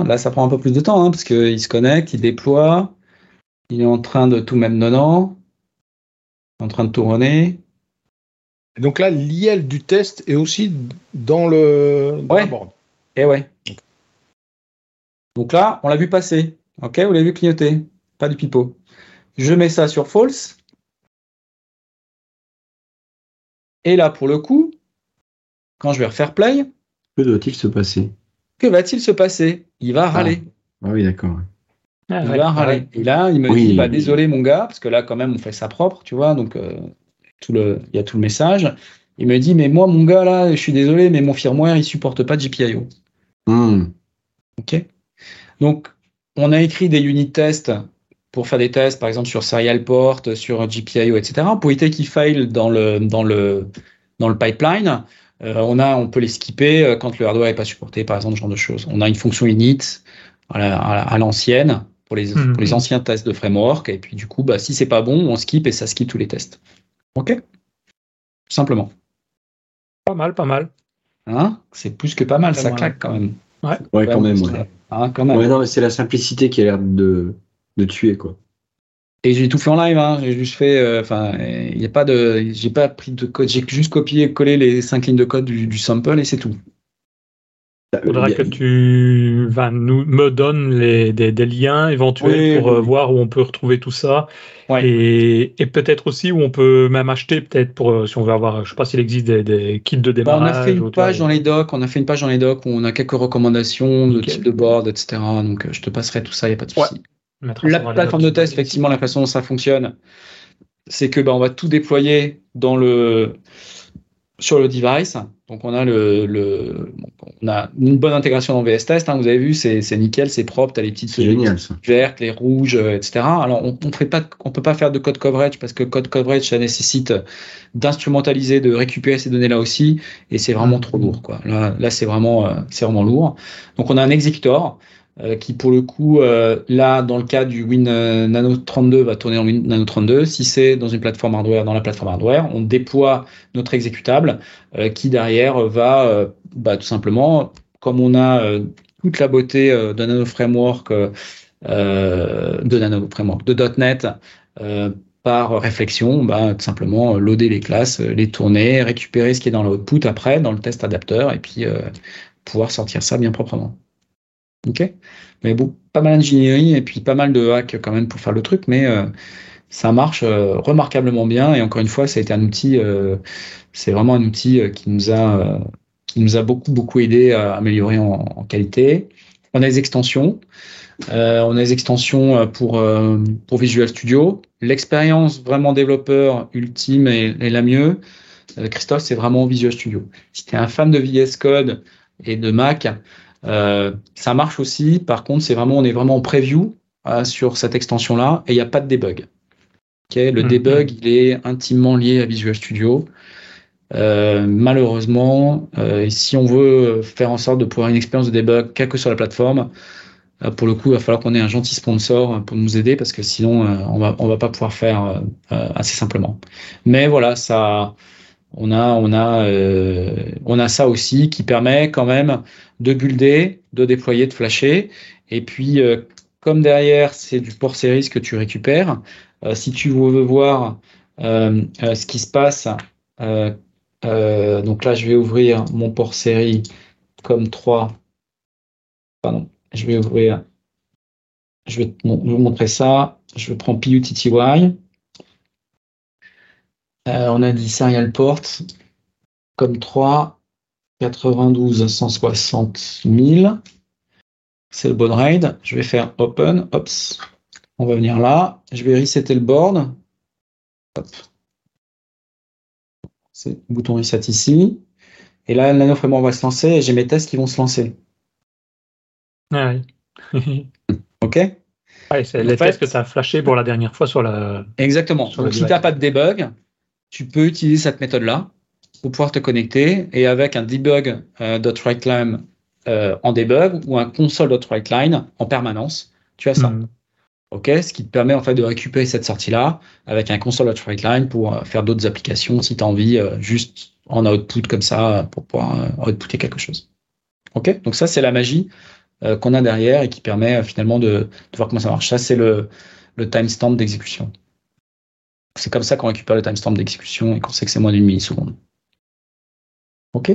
Là, ça prend un peu plus de temps, hein, parce qu'il se connecte, il déploie, il est en train de tout même nonant, en train de tourner. donc là, l'IL du test est aussi dans le ouais. Et ouais. Donc là, on l'a vu passer. Ok, vous l'avez vu clignoter. Pas du pipeau. Je mets ça sur false. Et là, pour le coup, quand je vais refaire play. Que doit-il se passer? Que va-t-il se passer? Il va râler. Ah, oui, d'accord. Ah, il va râler. Et là, il me dit bah, désolé, mon gars, parce que là, quand même, on fait ça propre, tu vois, donc euh, tout le, il y a tout le message. Il me dit mais moi, mon gars, là, je suis désolé, mais mon firmware, il supporte pas GPIO. Hmm. Ok. Donc, on a écrit des unit tests pour faire des tests, par exemple sur Serial Port, sur GPIO, etc. Pour éviter qu'ils faillent dans le, dans le, dans le pipeline. Euh, on, a, on peut les skipper euh, quand le hardware n'est pas supporté, par exemple, ce genre de choses. On a une fonction init à l'ancienne pour les, mhm. les anciens tests de framework. Et puis, du coup, bah, si c'est pas bon, on skip et ça skip tous les tests. OK Simplement. Pas mal, pas mal. Hein? C'est plus que pas mal, ça claque quand même. Ouais, ouais quand même. Hein, quand même. non, mais c'est la simplicité qui a l'air de, de tuer, quoi. Et j'ai tout fait en live, hein. j'ai juste fait, euh, enfin, il n'y a pas de, j'ai pas pris de code, j'ai juste copié et collé les cinq lignes de code du, sample et c'est tout. Il faudra que tu vas nous, me donnes les, des, liens éventuels pour euh, voir où on peut retrouver tout ça. Et, et peut-être aussi où on peut même acheter, peut-être pour euh, si on veut avoir, je sais pas s'il existe des, kits de démarrage. Bah, on a fait une page dans les docs, on a fait une page dans les docs où on a quelques recommandations de type de board, etc. Donc je te passerai tout ça, il n'y a pas de souci. La plateforme de test, effectivement, la façon dont ça fonctionne, c'est que bah, on va tout déployer dans le sur le device. Donc on a le, on a une bonne intégration dans VS Test. Hein, vous avez vu, c'est nickel, c'est propre. as les petites génial, vertes, les rouges, euh, etc. Alors on, on fait pas, on peut pas faire de code coverage parce que code coverage ça nécessite d'instrumentaliser, de récupérer ces données là aussi, et c'est vraiment trop lourd. Quoi. Là, là c'est vraiment, euh, c'est vraiment lourd. Donc on a un executor euh, qui pour le coup, euh, là, dans le cas du Win euh, Nano 32, va tourner en Win Nano 32. Si c'est dans une plateforme hardware, dans la plateforme hardware, on déploie notre exécutable qui derrière va bah, tout simplement, comme on a toute la beauté de Nano Framework, de Nano Framework, de .NET, par réflexion, bah, tout simplement loader les classes, les tourner, récupérer ce qui est dans l'output après, dans le test adapteur, et puis pouvoir sortir ça bien proprement. Ok. Mais pas mal d'ingénierie et puis pas mal de hacks quand même pour faire le truc, mais euh, ça marche euh, remarquablement bien. Et encore une fois, euh, c'est vraiment un outil qui nous a, beaucoup beaucoup aidé à améliorer en, qualité. On a des extensions. on a des extensions pour, Visual Studio. L'expérience vraiment développeur ultime et, la mieux, Christophe, c'est vraiment Visual Studio. Si tu es un fan de VS Code et de Mac, ça marche aussi. Par contre, c'est vraiment, on est vraiment en preview euh, sur cette extension-là et il n'y a pas de debug. le mhm. debug, il est intimement lié à Visual Studio. Euh, malheureusement, si on veut faire en sorte de pouvoir une expérience de debug, quelle que soit la plateforme, pour le coup, il va falloir qu'on ait un gentil sponsor pour nous aider parce que sinon, on va, on va pas pouvoir faire assez simplement. Mais voilà, ça, on a, on a, euh, on a ça aussi qui permet quand même de builder, de déployer, de flasher. Et puis, euh, comme derrière, c'est du port series que tu récupères, euh, si tu veux voir ce qui se passe, donc là, je vais ouvrir mon port série comme 3. Pardon, je vais ouvrir, je vais vous montrer ça. Je prends PUTTY. Euh, on a dit serial port. comme 3, 92 160 000. C'est le bon raid. Je vais faire open. Ops. On va venir là. Je vais resetter le board. Hop. C'est le bouton reset ici. Et là, le nano framework va se lancer et j'ai mes tests qui vont se lancer. Ah oui. <laughs> ok ouais, C'est les tests que tu as flashé pour la dernière fois sur la. Exactement. Donc, si tu n'as pas de debug, tu peux utiliser cette méthode-là pour pouvoir te connecter et avec un debug.writeLine euh, euh, en debug ou un console.writeLine en permanence, tu as ça. Hmm. Ok, ce qui te permet en fait de récupérer cette sortie-là avec un console.writeLine pour euh, faire d'autres applications si tu as envie juste en output comme ça pour pouvoir outputer quelque chose. Ok, donc ça c'est la magie qu'on a derrière et qui permet finalement de, de, voir comment ça marche. Ça c'est le, le timestamp d'exécution. C'est comme ça qu'on récupère le timestamp d'exécution et qu'on sait que c'est moins d'une milliseconde. Ok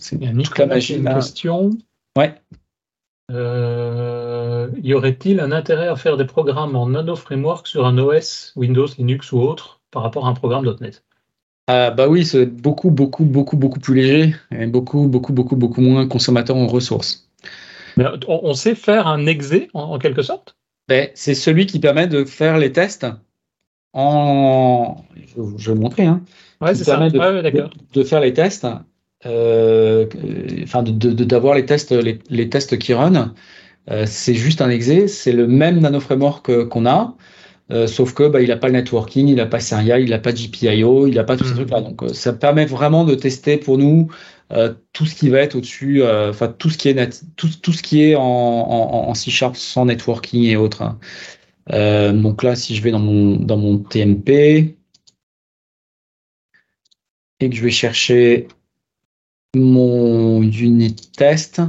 C'est machine. Une question. Ouais. Euh, y aurait-il un intérêt à faire des programmes en Nano Framework sur un OS, Windows, Linux ou autre, par rapport à un programme .NET ah, bah oui, c'est beaucoup, beaucoup, beaucoup, beaucoup plus léger et beaucoup, beaucoup, beaucoup, beaucoup moins consommateur en ressources. Mais on, sait faire un exe en, quelque sorte? Ben, C'est celui qui permet de faire les tests en. Je, vais vous montrer. Hein, ouais, c'est ça. De, de, faire les tests, euh, enfin, d'avoir les tests, les, tests qui run. Euh, c'est juste un exe, c'est le même nano framework qu'on a, euh, sauf que bah, il n'a pas le networking, il n'a pas Serial, il n'a pas GPIO, il n'a pas tous ces hmm. trucs-là. Donc ça permet vraiment de tester pour nous tout ce qui va être au-dessus, enfin tout ce qui est tout, tout, ce qui est en, en, en C sans networking et autres. Euh, donc là, si je vais dans mon, dans mon TMP et que je vais chercher mon unit test.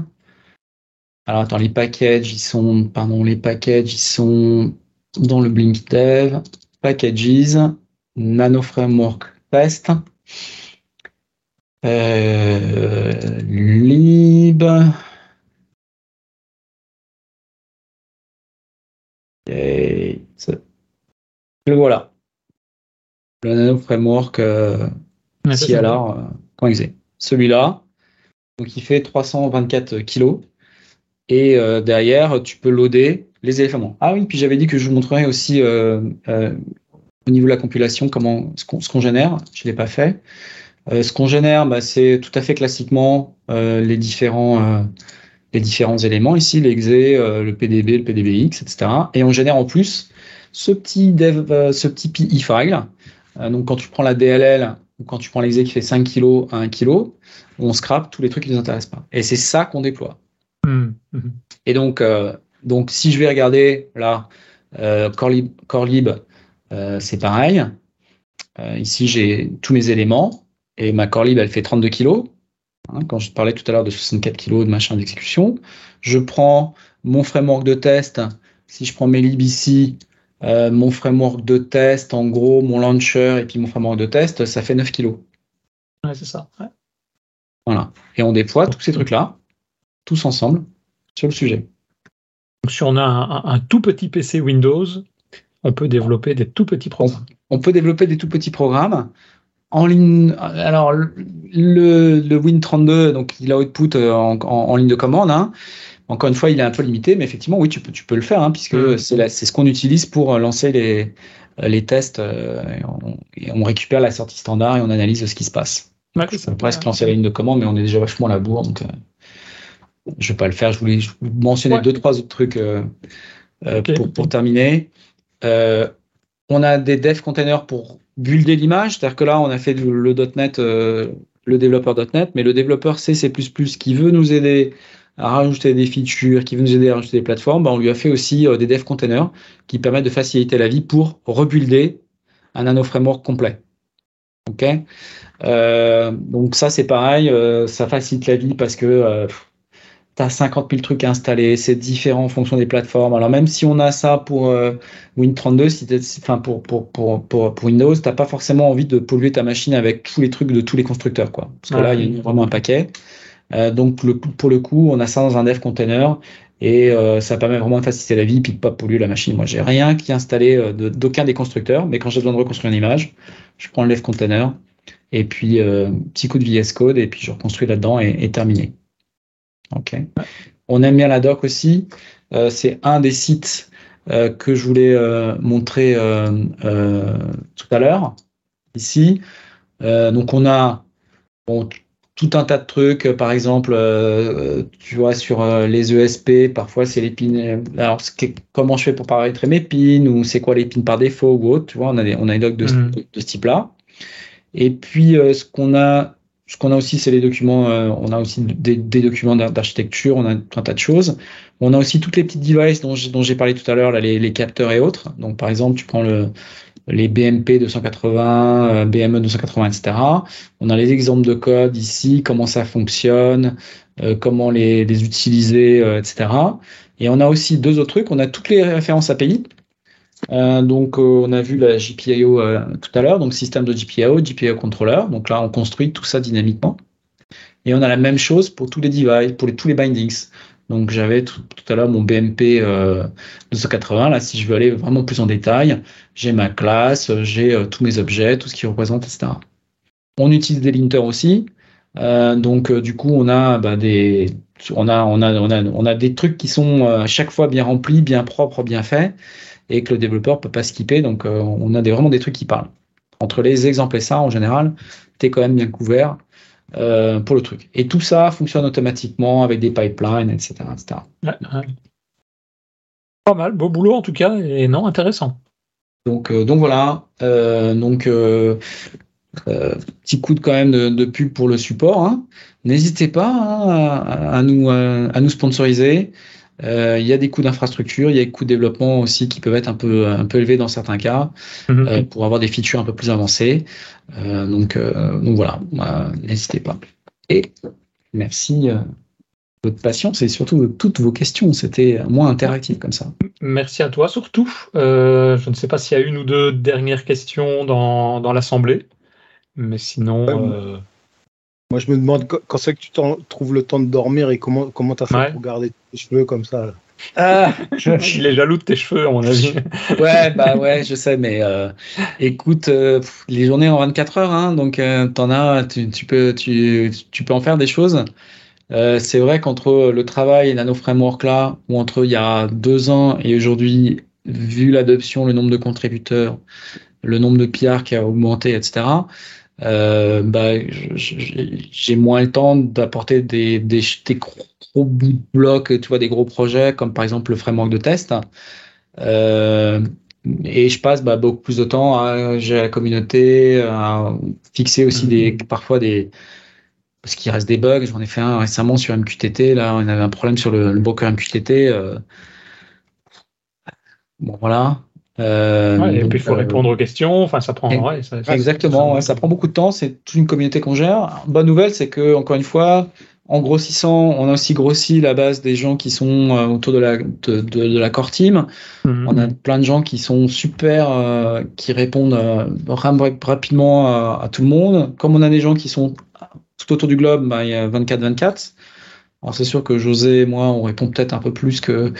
Alors attends, les packages, ils sont, pardon, les packages, ils sont dans le Blink Dev, packages, nano framework test, euh, lib, Et le voilà. Le Nano Framework euh, CLR.exe. Celui-là, donc il fait 324 kilos. Et euh, derrière, tu peux loader les éléments. Ah oui, puis j'avais dit que je vous montrerai aussi euh, euh, au niveau de la compilation comment ce qu'on génère. Je ne l'ai pas fait. ce qu'on génère, bah, c'est tout à fait classiquement les différents les différents éléments ici, l'exe, euh, le PDB, le PDBX, etc. Et on génère en plus ce petit dev, euh, ce petit PI file. Euh, donc quand tu prends la DLL ou quand tu prends l'exe qui fait 5 kg à 1 kg, on scrape tous les trucs qui ne nous intéressent pas. Et c'est ça qu'on déploie. Mmh, mmh. Et donc, donc si je vais regarder là, Corelib, Corelib c'est pareil. ici j'ai tous mes éléments et ma Corelib elle fait 32 kg. Hein, quand je parlais tout à l'heure de 64 kg de machin d'exécution, je prends mon framework de test. Si je prends mes libs ici, euh, mon framework de test, en gros, mon launcher et puis mon framework de test, ça fait 9 kg. Ouais, c'est ça. Voilà. Et on déploie tous ces trucs-là, tous ensemble, sur le sujet. Donc, si on a un, tout petit PC Windows, on peut développer des tout petits programmes. on peut développer des tout petits programmes en ligne, alors le, le Win32, donc il a output euh, en, en, ligne de commande. Hein. Encore une fois, il est un peu limité, mais effectivement, oui, tu peux, tu peux le faire, hein, puisque mm. c'est ce qu'on utilise pour euh, lancer les, euh, les tests. et, on, récupère la sortie standard et on analyse ce qui se passe. Ouais, on peut presque lancer la ligne de commande, mais on est déjà vachement à la bourre, donc je vais pas le faire. Je voulais, mentionner deux, trois autres trucs pour, pour, terminer. on a des dev containers pour builder l'image, c'est-à-dire que là, on a fait le, .NET, euh, le développeur .NET, mais le développeur C, qui veut nous aider à rajouter des features, qui veut nous aider à rajouter des plateformes, bah, on lui a fait aussi euh, des dev containers qui permettent de faciliter la vie pour rebuilder un nano framework complet. Ok, euh, donc ça c'est pareil, ça facilite la vie parce que tu as 50 000 trucs à installer, c'est différent en fonction des plateformes. Alors même si on a ça pour euh, Win32, si enfin pour, pour, pour, pour, Windows, tu n'as pas forcément envie de polluer ta machine avec tous les trucs de tous les constructeurs. Quoi. Parce que là, il y a vraiment un paquet. Euh, donc le, pour le coup, on a ça dans un dev container et euh, ça permet vraiment de faciliter la vie et de pas polluer la machine. Moi, j'ai rien qui est installé d'aucun des constructeurs, mais quand j'ai besoin de reconstruire une image, je prends le dev container Et puis, petit coup de VS Code, et puis je reconstruis là-dedans et, terminé. Ok. On aime bien la doc aussi. c'est un des sites que je voulais montrer tout à l'heure, ici. donc, on a tout un tas de trucs. Par exemple, euh, tu vois, sur euh, les ESP, parfois c'est l'épine. Alors, comment je fais pour paraître mes pins ou c'est quoi les pins par défaut ou autre. Tu vois, on a des, on a des docs de, mm. de, ce type-là. Et puis, euh, ce qu'on a, ce qu'on a aussi, c'est les documents. on a aussi des, des documents d'architecture. On a un tas de choses. On a aussi toutes les petites devices dont j'ai parlé tout à l'heure, les, les capteurs et autres. Donc, par exemple, tu prends le les BMP 280, BME 280, etc. On a les exemples de code ici, comment ça fonctionne, euh, comment les, utiliser, euh, etc. Et on a aussi deux autres trucs. On a toutes les références API. Euh, donc, on a vu la GPIO tout à l'heure, donc système de GPIO, GPIO controller. Donc là, on construit tout ça dynamiquement. Et on a la même chose pour tous les devices, pour tous les bindings. Donc j'avais tout, à l'heure mon BMP 280. Là, si je veux aller vraiment plus en détail, j'ai ma classe, j'ai euh, tous mes objets, tout ce qui représente, etc. On utilise des linters aussi. Euh, donc euh, du coup, on a bah, des on a, on, a, on, a, on a des trucs qui sont à chaque fois bien remplis, bien propres, bien faits, et que le développeur peut pas skipper. Donc on a des, vraiment des trucs qui parlent. Entre les exemples et ça, en général, tu es quand même bien couvert pour le truc. Et tout ça fonctionne automatiquement avec des pipelines, etc. etc. Pas mal, beau boulot en tout cas, et non, intéressant. Donc, euh, donc voilà. Euh, donc euh, petit coup de quand même de, pub pour le support. Hein. N'hésitez pas hein, à, nous, à nous sponsoriser. Il y a des coûts d'infrastructure, il y a des coûts de développement aussi qui peuvent être un peu, un peu élevés dans certains cas mhm. pour avoir des features un peu plus avancées. donc, donc voilà, n'hésitez pas. Et merci votre patience et surtout toutes vos questions. C'était moins interactif comme ça. Merci à toi surtout. Euh, je ne sais pas s'il y a une ou deux dernières questions dans, dans l'Assemblée, mais sinon... Euh, moi, je me demande quand c'est que tu trouves le temps de dormir et comment comment tu as fait pour garder tes cheveux comme ça. Ah, <laughs> je, il est jaloux de tes cheveux, à mon avis. <laughs> ouais, bah ouais, je sais, mais euh, écoute, les journées en 24 heures, hein, donc t'en as, tu, tu, peux, tu, tu peux en faire des choses. Euh, c'est vrai qu'entre le travail et Nano Framework là, ou entre il y a deux ans et aujourd'hui, vu l'adoption, le nombre de contributeurs, le nombre de PR qui a augmenté, etc., euh, bah, j'ai moins le temps d'apporter des, des, des, gros bouts de blocs, tu vois, des gros projets, comme par exemple le framework de test. Euh, et je passe bah, beaucoup plus de temps à gérer la communauté, à fixer aussi des, mmh. parfois des, parce qu'il reste des bugs. J'en ai fait un récemment sur MQTT. Là, on avait un problème sur le, broker MQTT. Euh. Bon, voilà. Euh, et puis il faut euh, répondre aux questions. Enfin, ça prend. exactement. Ça, prend beaucoup de temps. C'est toute une communauté qu'on gère. Bonne nouvelle, c'est que encore une fois, en grossissant, on a aussi grossi la base des gens qui sont autour de la de, la core team. Mhm. On a plein de gens qui sont super, qui répondent rapidement à, à, tout le monde. Comme on a des gens qui sont tout autour du globe, bah, il y a 24-24. Alors c'est sûr que José et moi, on répond peut-être un peu plus que,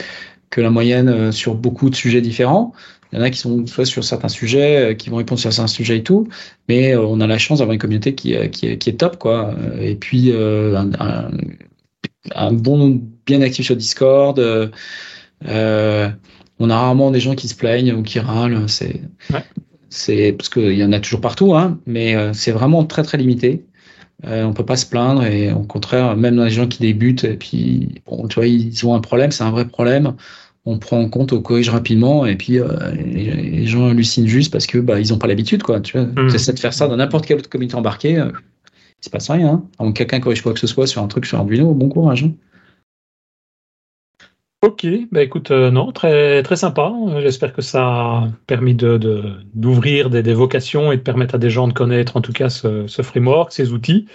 que la moyenne euh, sur beaucoup de sujets différents. Il y en a qui sont soit sur certains sujets, euh, qui vont répondre sur certains sujets et tout, mais euh, on a la chance d'avoir une communauté qui, qui, est, qui est top, quoi. Et puis un, un, bon bien actif sur Discord. Euh, on a rarement des gens qui se plaignent ou qui râlent. C'est c'est parce qu'il y en a toujours partout, hein, mais c'est vraiment très très limité. Euh, on peut pas se plaindre et au contraire, même dans les gens qui débutent, et puis bon, tu vois, ils ont un problème, c'est un vrai problème. On prend en compte, on corrige rapidement, et puis euh, les, gens hallucinent juste parce que bah ils ont pas l'habitude, quoi. Tu vois, mmh. de faire ça dans n'importe quelle autre communauté embarquée, euh, il se passe rien. Hein. quelqu'un corrige quoi que ce soit sur un truc sur Arduino, bon courage. Hein. Ok, bah écoute, euh, non, très très sympa. J'espère que ça a permis de d'ouvrir des, des, vocations et de permettre à des gens de connaître en tout cas ce, ce framework, ces outils.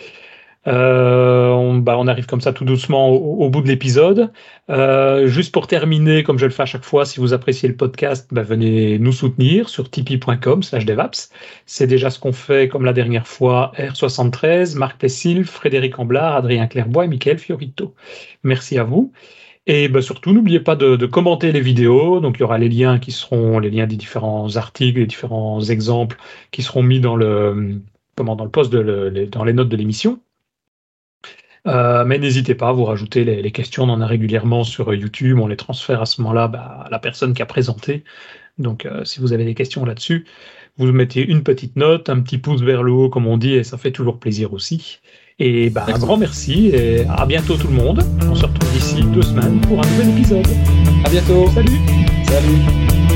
Euh, on, bah, on, arrive comme ça tout doucement au, bout de l'épisode. Euh, juste pour terminer, comme je le fais à chaque fois, si vous appréciez le podcast, bah, venez nous soutenir sur tipeee.com slash devaps. C'est déjà ce qu'on fait comme la dernière fois R73, Marc Plessil, Frédéric Amblard, Adrien Clairbois et Michael Fiorito. Merci à vous. Et bah, surtout, n'oubliez pas de, de, commenter les vidéos. Donc, il y aura les liens qui seront les liens des différents articles, les différents exemples qui seront mis dans le comment, dans le post de dans les notes de l'émission. Mais n'hésitez pas à vous rajouter les, questions, on en a régulièrement sur YouTube, on les transfère à ce moment-là bah, à la personne qui a présenté. Donc si vous avez des questions là-dessus, vous mettez une petite note, un petit pouce vers le haut comme on dit, et ça fait toujours plaisir aussi. Et bah, un grand merci et à bientôt tout le monde. On se retrouve d'ici deux semaines pour un nouvel épisode. À bientôt. Salut. Salut.